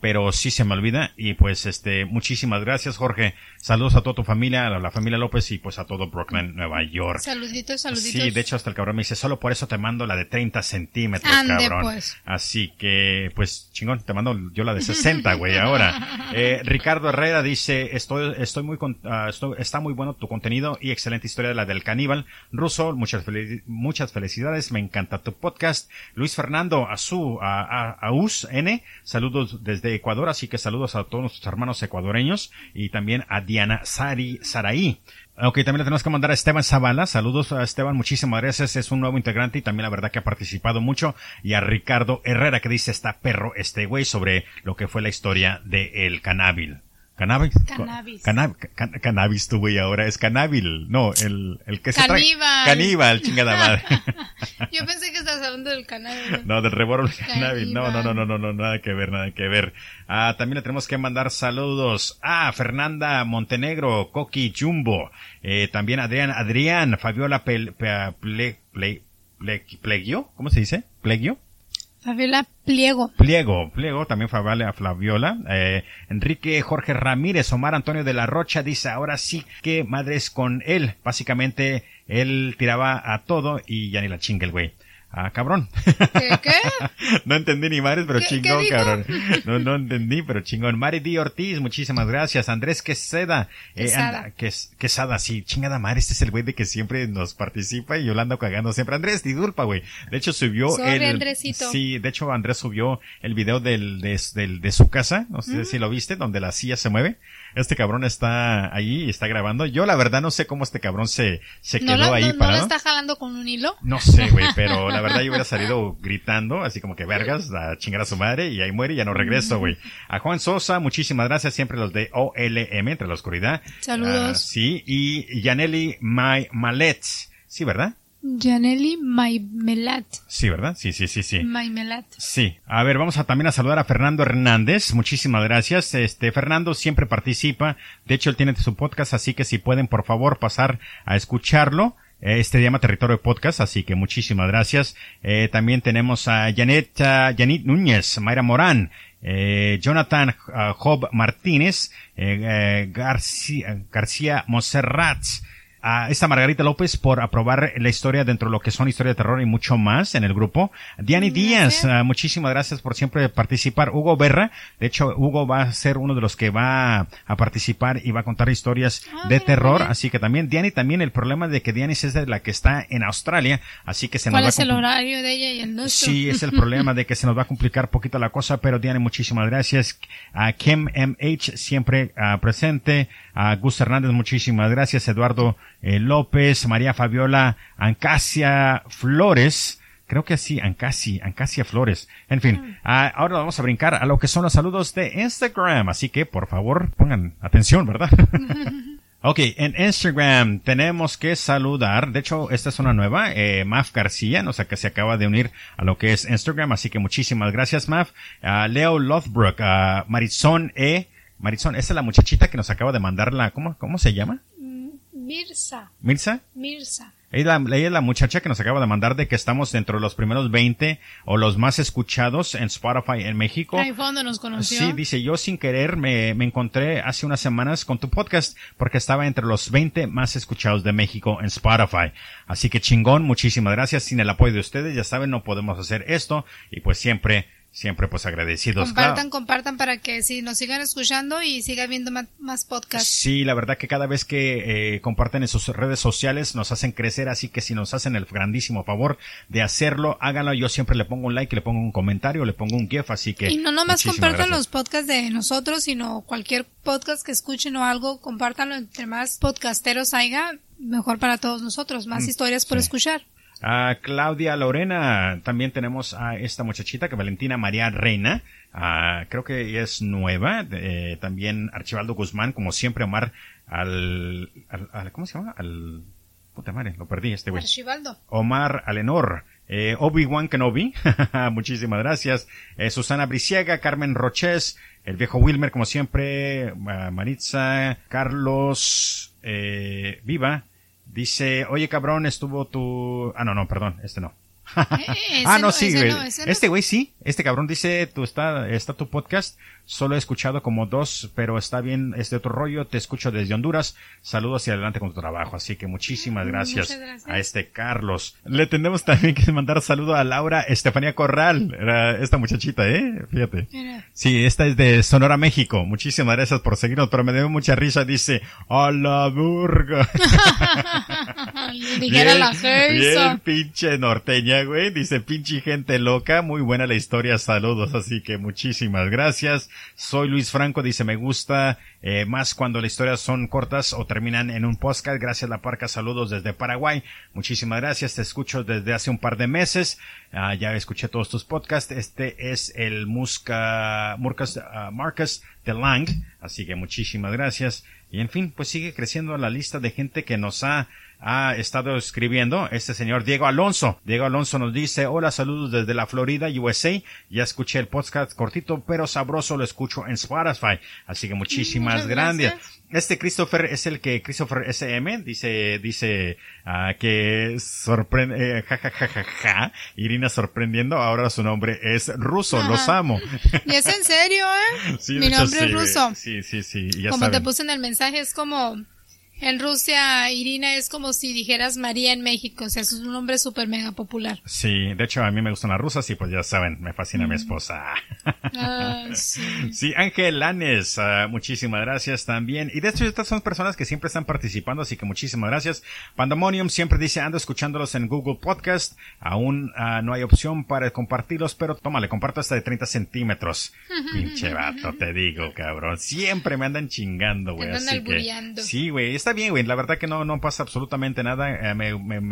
pero sí se me olvida. Y pues este, muchísimas gracias Jorge. Saludos a toda tu familia, a la familia López y pues a todo Brooklyn, Nueva York. Saluditos, saluditos. Sí, de hecho hasta el cabrón me dice, solo por eso te mando la de 30 centímetros, cabrón. Pues. Así que, pues chingón, te mando yo la de 60, güey, ahora. Eh, Ricardo Herrera dice, estoy, estoy muy, uh, estoy, está muy bueno tu contenido y excelente historia de la del caníbal. Ruso, muchas, muchas felicidades, me encanta tu podcast. Luis Fernando Azú, a, a, Aus N, saludos desde Ecuador, así que saludos a todos nuestros hermanos ecuadoreños y también a Diana Sari Saraí. Ok, también le tenemos que mandar a Esteban Zavala. Saludos a Esteban, muchísimas gracias. Es un nuevo integrante y también la verdad que ha participado mucho. Y a Ricardo Herrera que dice está perro este güey sobre lo que fue la historia de el canábil. Cannabis. Cannabis. cannabis tu güey ahora es cannabis. No, el, el que se Caníbal. Caníbal, chingada madre. Yo pensé que estabas hablando del cannabis. No, del reboro cannabis. No, no, no, no, no, no, nada que ver, nada que ver. Ah, también le tenemos que mandar saludos a Fernanda Montenegro, Coqui Jumbo, eh, también Adrián, Adrián, Fabiola Ple, Plegio, ¿cómo se dice? Plegio. Fabiola Pliego. Pliego, Pliego, también Fabiola Flaviola. Eh, Enrique Jorge Ramírez, Omar Antonio de la Rocha dice, ahora sí que madres con él. Básicamente, él tiraba a todo y ya ni la chinga el güey. Ah, cabrón. ¿Qué? qué? no entendí ni madres, pero chingón, cabrón. No, no entendí, pero chingón. Mari D. Ortiz, muchísimas gracias. Andrés Queseda. Eh, Quesada. Quesada, sí, chingada madre. Este es el güey de que siempre nos participa y yo lo ando cagando siempre. Andrés, disculpa, güey. De hecho, subió el... Andresito. Sí, de hecho, Andrés subió el video del, de, del, de su casa. No sé si lo viste, donde la silla se mueve este cabrón está ahí y está grabando. Yo la verdad no sé cómo este cabrón se, se quedó ahí no, parado. ¿No lo está jalando con un hilo? No sé, güey, pero la verdad yo hubiera salido gritando, así como que vergas, a chingar a su madre y ahí muere y ya no regreso, güey. A Juan Sosa, muchísimas gracias, siempre los de OLM, entre la oscuridad. Saludos. Uh, sí, y Yaneli My Malet. Sí, ¿verdad? Janely Maimelat. Sí, ¿verdad? Sí, sí, sí, sí. Maimelat. Sí. A ver, vamos a también a saludar a Fernando Hernández. Muchísimas gracias. Este, Fernando siempre participa. De hecho, él tiene su podcast, así que si pueden, por favor, pasar a escucharlo. Este llama Territorio Podcast, así que muchísimas gracias. Eh, también tenemos a Janet, Janet Núñez, Mayra Morán, eh, Jonathan uh, Job Martínez, eh García, García Monserrat, a esta Margarita López por aprobar la historia dentro de lo que son historias de terror y mucho más en el grupo. Diani Díaz, uh, muchísimas gracias por siempre participar. Hugo Berra, de hecho Hugo va a ser uno de los que va a participar y va a contar historias ah, de terror, así que también Diani también el problema de que Diani es de la que está en Australia, así que se nos ¿Cuál va es el horario de ella y el nuestro? Sí, es el problema de que se nos va a complicar poquito la cosa, pero Diani muchísimas gracias. A Kim MH siempre uh, presente, a Gus Hernández muchísimas gracias, Eduardo eh, López, María Fabiola, Ancasia Flores, creo que así, Ancasi, Ancasia Flores. En fin, ah, ahora vamos a brincar a lo que son los saludos de Instagram, así que por favor pongan atención, ¿verdad? ok, en Instagram tenemos que saludar, de hecho esta es una nueva, eh, Maf García, o sea que se acaba de unir a lo que es Instagram, así que muchísimas gracias Maf, Leo Lothbrook, Marisol E., Maritón, esa es la muchachita que nos acaba de mandar la, ¿cómo, cómo se llama? Mirza. ¿Mirza? Mirza. Ella, ella, es la muchacha que nos acaba de mandar de que estamos dentro de los primeros 20 o los más escuchados en Spotify en México. Ahí fue donde nos conoció. Sí, dice, yo sin querer me, me encontré hace unas semanas con tu podcast porque estaba entre los 20 más escuchados de México en Spotify. Así que chingón, muchísimas gracias. Sin el apoyo de ustedes, ya saben, no podemos hacer esto y pues siempre siempre pues agradecidos. Compartan, Claro. compartan para que sí, nos sigan escuchando y sigan viendo más, más podcasts. Sí, la verdad que cada vez que eh, comparten en sus redes sociales nos hacen crecer, así que si nos hacen el grandísimo favor de hacerlo, háganlo. Yo siempre le pongo un like, le pongo un comentario, le pongo un GIF, así que. Y no nomás compartan gracias. los podcasts de nosotros, sino cualquier podcast que escuchen o algo, compártanlo entre más podcasteros haya, mejor para todos nosotros, más historias por Mm, sí. escuchar. A Claudia Lorena, también tenemos a esta muchachita que Valentina María Reina, ah, creo que es nueva, eh, también Archibaldo Guzmán, como siempre Omar al, al- al- ¿cómo se llama? Al, puta madre, lo perdí este güey. Archibaldo. Omar Alenor, eh, Obi-Wan Kenobi, muchísimas gracias, eh, Susana Briciega, Carmen Roches, el viejo Wilmer, como siempre, Maritza, Carlos, eh, Viva, dice, oye cabrón, estuvo tu... Ah, no, no, perdón, este no. ese ah, no, no, sí, güey. no. Este güey sí. Este cabrón dice, tú está, está tu podcast. Solo he escuchado como dos, pero está bien, es de otro rollo. Te escucho desde Honduras. Saludos y adelante con tu trabajo. Así que muchísimas gracias, gracias. a este Carlos. Le tenemos también que mandar saludo a Laura Estefanía Corral. Era esta muchachita, eh. Fíjate. Sí, esta es de Sonora, México. Muchísimas gracias por seguirnos, pero me dio mucha risa. Dice, a la burga. Dijera la bien pinche norteña, güey. Dice pinche gente loca. Muy buena la historia. Saludos. Así que muchísimas gracias. Soy Luis Franco. Dice me gusta eh, más cuando las historias son cortas o terminan en un podcast. Gracias La Parca. Saludos desde Paraguay. Muchísimas gracias. Te escucho desde hace un par de meses. Ah, ya escuché todos tus podcasts. Este es el Musca, Murcas, ah, Marcus de Lang. Así que muchísimas gracias. Y en fin, pues sigue creciendo la lista de gente que nos ha, ha estado escribiendo. Este señor Diego Alonso. Diego Alonso nos dice, hola, saludos desde la Florida, USA. Ya escuché el podcast cortito, pero sabroso, lo escucho en Spotify. Así que muchísimas Gracias. gracias. Este Christopher es el que Christopher SM dice, dice, ah, que sorprende, eh, ja, ja, ja, ja, ja. Irina sorprendiendo. Ahora su nombre es ruso. Ajá. Los amo. Y es en serio, ¿eh? Sí, Mi nombre es ruso. Sí, sí, sí. Ya como te saben. puse en el mensaje, es como en Rusia, Irina es como si dijeras María en México, o sea, es un nombre súper mega popular. Sí, de hecho a mí me gustan las rusas y pues ya saben, me fascina mi esposa. Ay, sí. Sí, Ángel Lanes, ah, muchísimas gracias también. Y de hecho estas son personas que siempre están participando, así que muchísimas gracias. Pandemonium siempre dice, ando escuchándolos en Google Podcast. Aún ah, no hay opción para compartirlos, pero tómale, comparto hasta de 30 centímetros. Pinche vato, te digo, cabrón. Siempre me andan chingando, güey. Así que, sí, güey, está bien, güey. La verdad que no, no pasa absolutamente nada. Eh,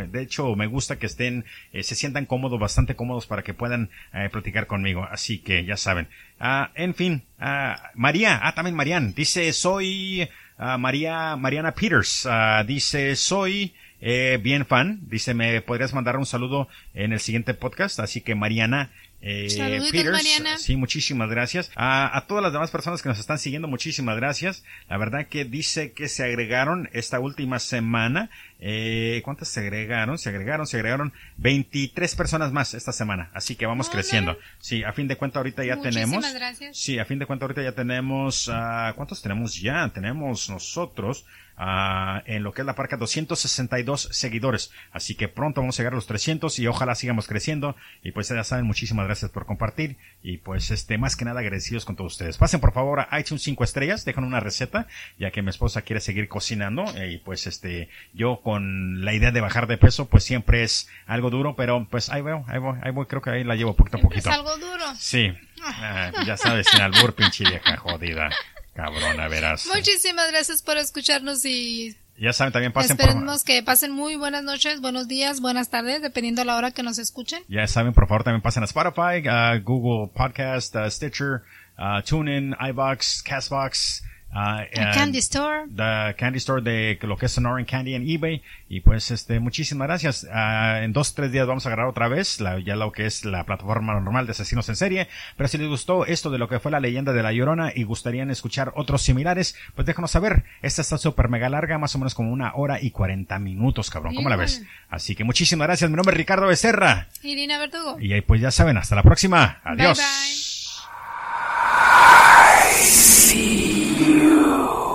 de hecho, me gusta que estén, eh, se sientan cómodos, bastante cómodos para que puedan eh, platicar conmigo. Así que ya saben. Ah, en fin, ah, María, ah, también Marian, dice, soy ah, María, Mariana Peters, dice, soy bien fan, dice, me podrías mandar un saludo en el siguiente podcast, así que Mariana, eh, Peters, Mariana. sí, muchísimas gracias. A, a todas las demás personas que nos están siguiendo, muchísimas gracias. La verdad que dice que se agregaron esta última semana. Eh, ¿Cuántas se agregaron? Se agregaron, se agregaron 23 personas más esta semana. Así que vamos Oh, creciendo. Sí, a fin de cuenta ahorita ya Muchísimas tenemos. gracias. Sí, a fin de cuenta ahorita ya tenemos, ah, ¿cuántos tenemos ya? Tenemos nosotros, ah, en lo que es la parca 262 seguidores. Así que pronto vamos a llegar a los 300 y ojalá sigamos creciendo. Y pues ya saben, muchísimas gracias por compartir. Y pues este, más que nada agradecidos con todos ustedes. Pasen por favor a iTunes 5 estrellas, dejan una receta, ya que mi esposa quiere seguir cocinando. eh, Y pues este, yo con la idea de bajar de peso, pues siempre es algo duro, pero pues ahí voy, ahí voy, ahí voy, creo que ahí la llevo poquito a Siempre es poquito. algo duro. Sí. Ah, ya sabes, sin albur, pinche vieja jodida. Cabrona, verás. Muchísimas gracias por escucharnos y Ya saben, también pasen por... esperemos que pasen muy buenas noches, buenos días, buenas tardes, dependiendo la hora que nos escuchen. Ya saben, por favor, también pasen a Spotify, a Google Podcast, a Stitcher, a TuneIn, iBox, Castbox, Uh, Candy Store. The Candy Store de lo que es Sonoran Candy en eBay. Y pues, este, muchísimas gracias. Uh, en dos, tres días vamos a agarrar otra vez la, ya lo que es la plataforma normal de asesinos en serie. Pero si les gustó esto de lo que fue la leyenda de la Llorona y gustarían escuchar otros similares, pues déjanos saber. Esta está súper mega larga, más o menos como una hora y cuarenta minutos, cabrón. ¿Cómo la ves? Así que muchísimas gracias. Mi nombre es Ricardo Becerra. Irina Verdugo. Y ahí pues ya saben, hasta la próxima. Adiós. Bye, bye. see you.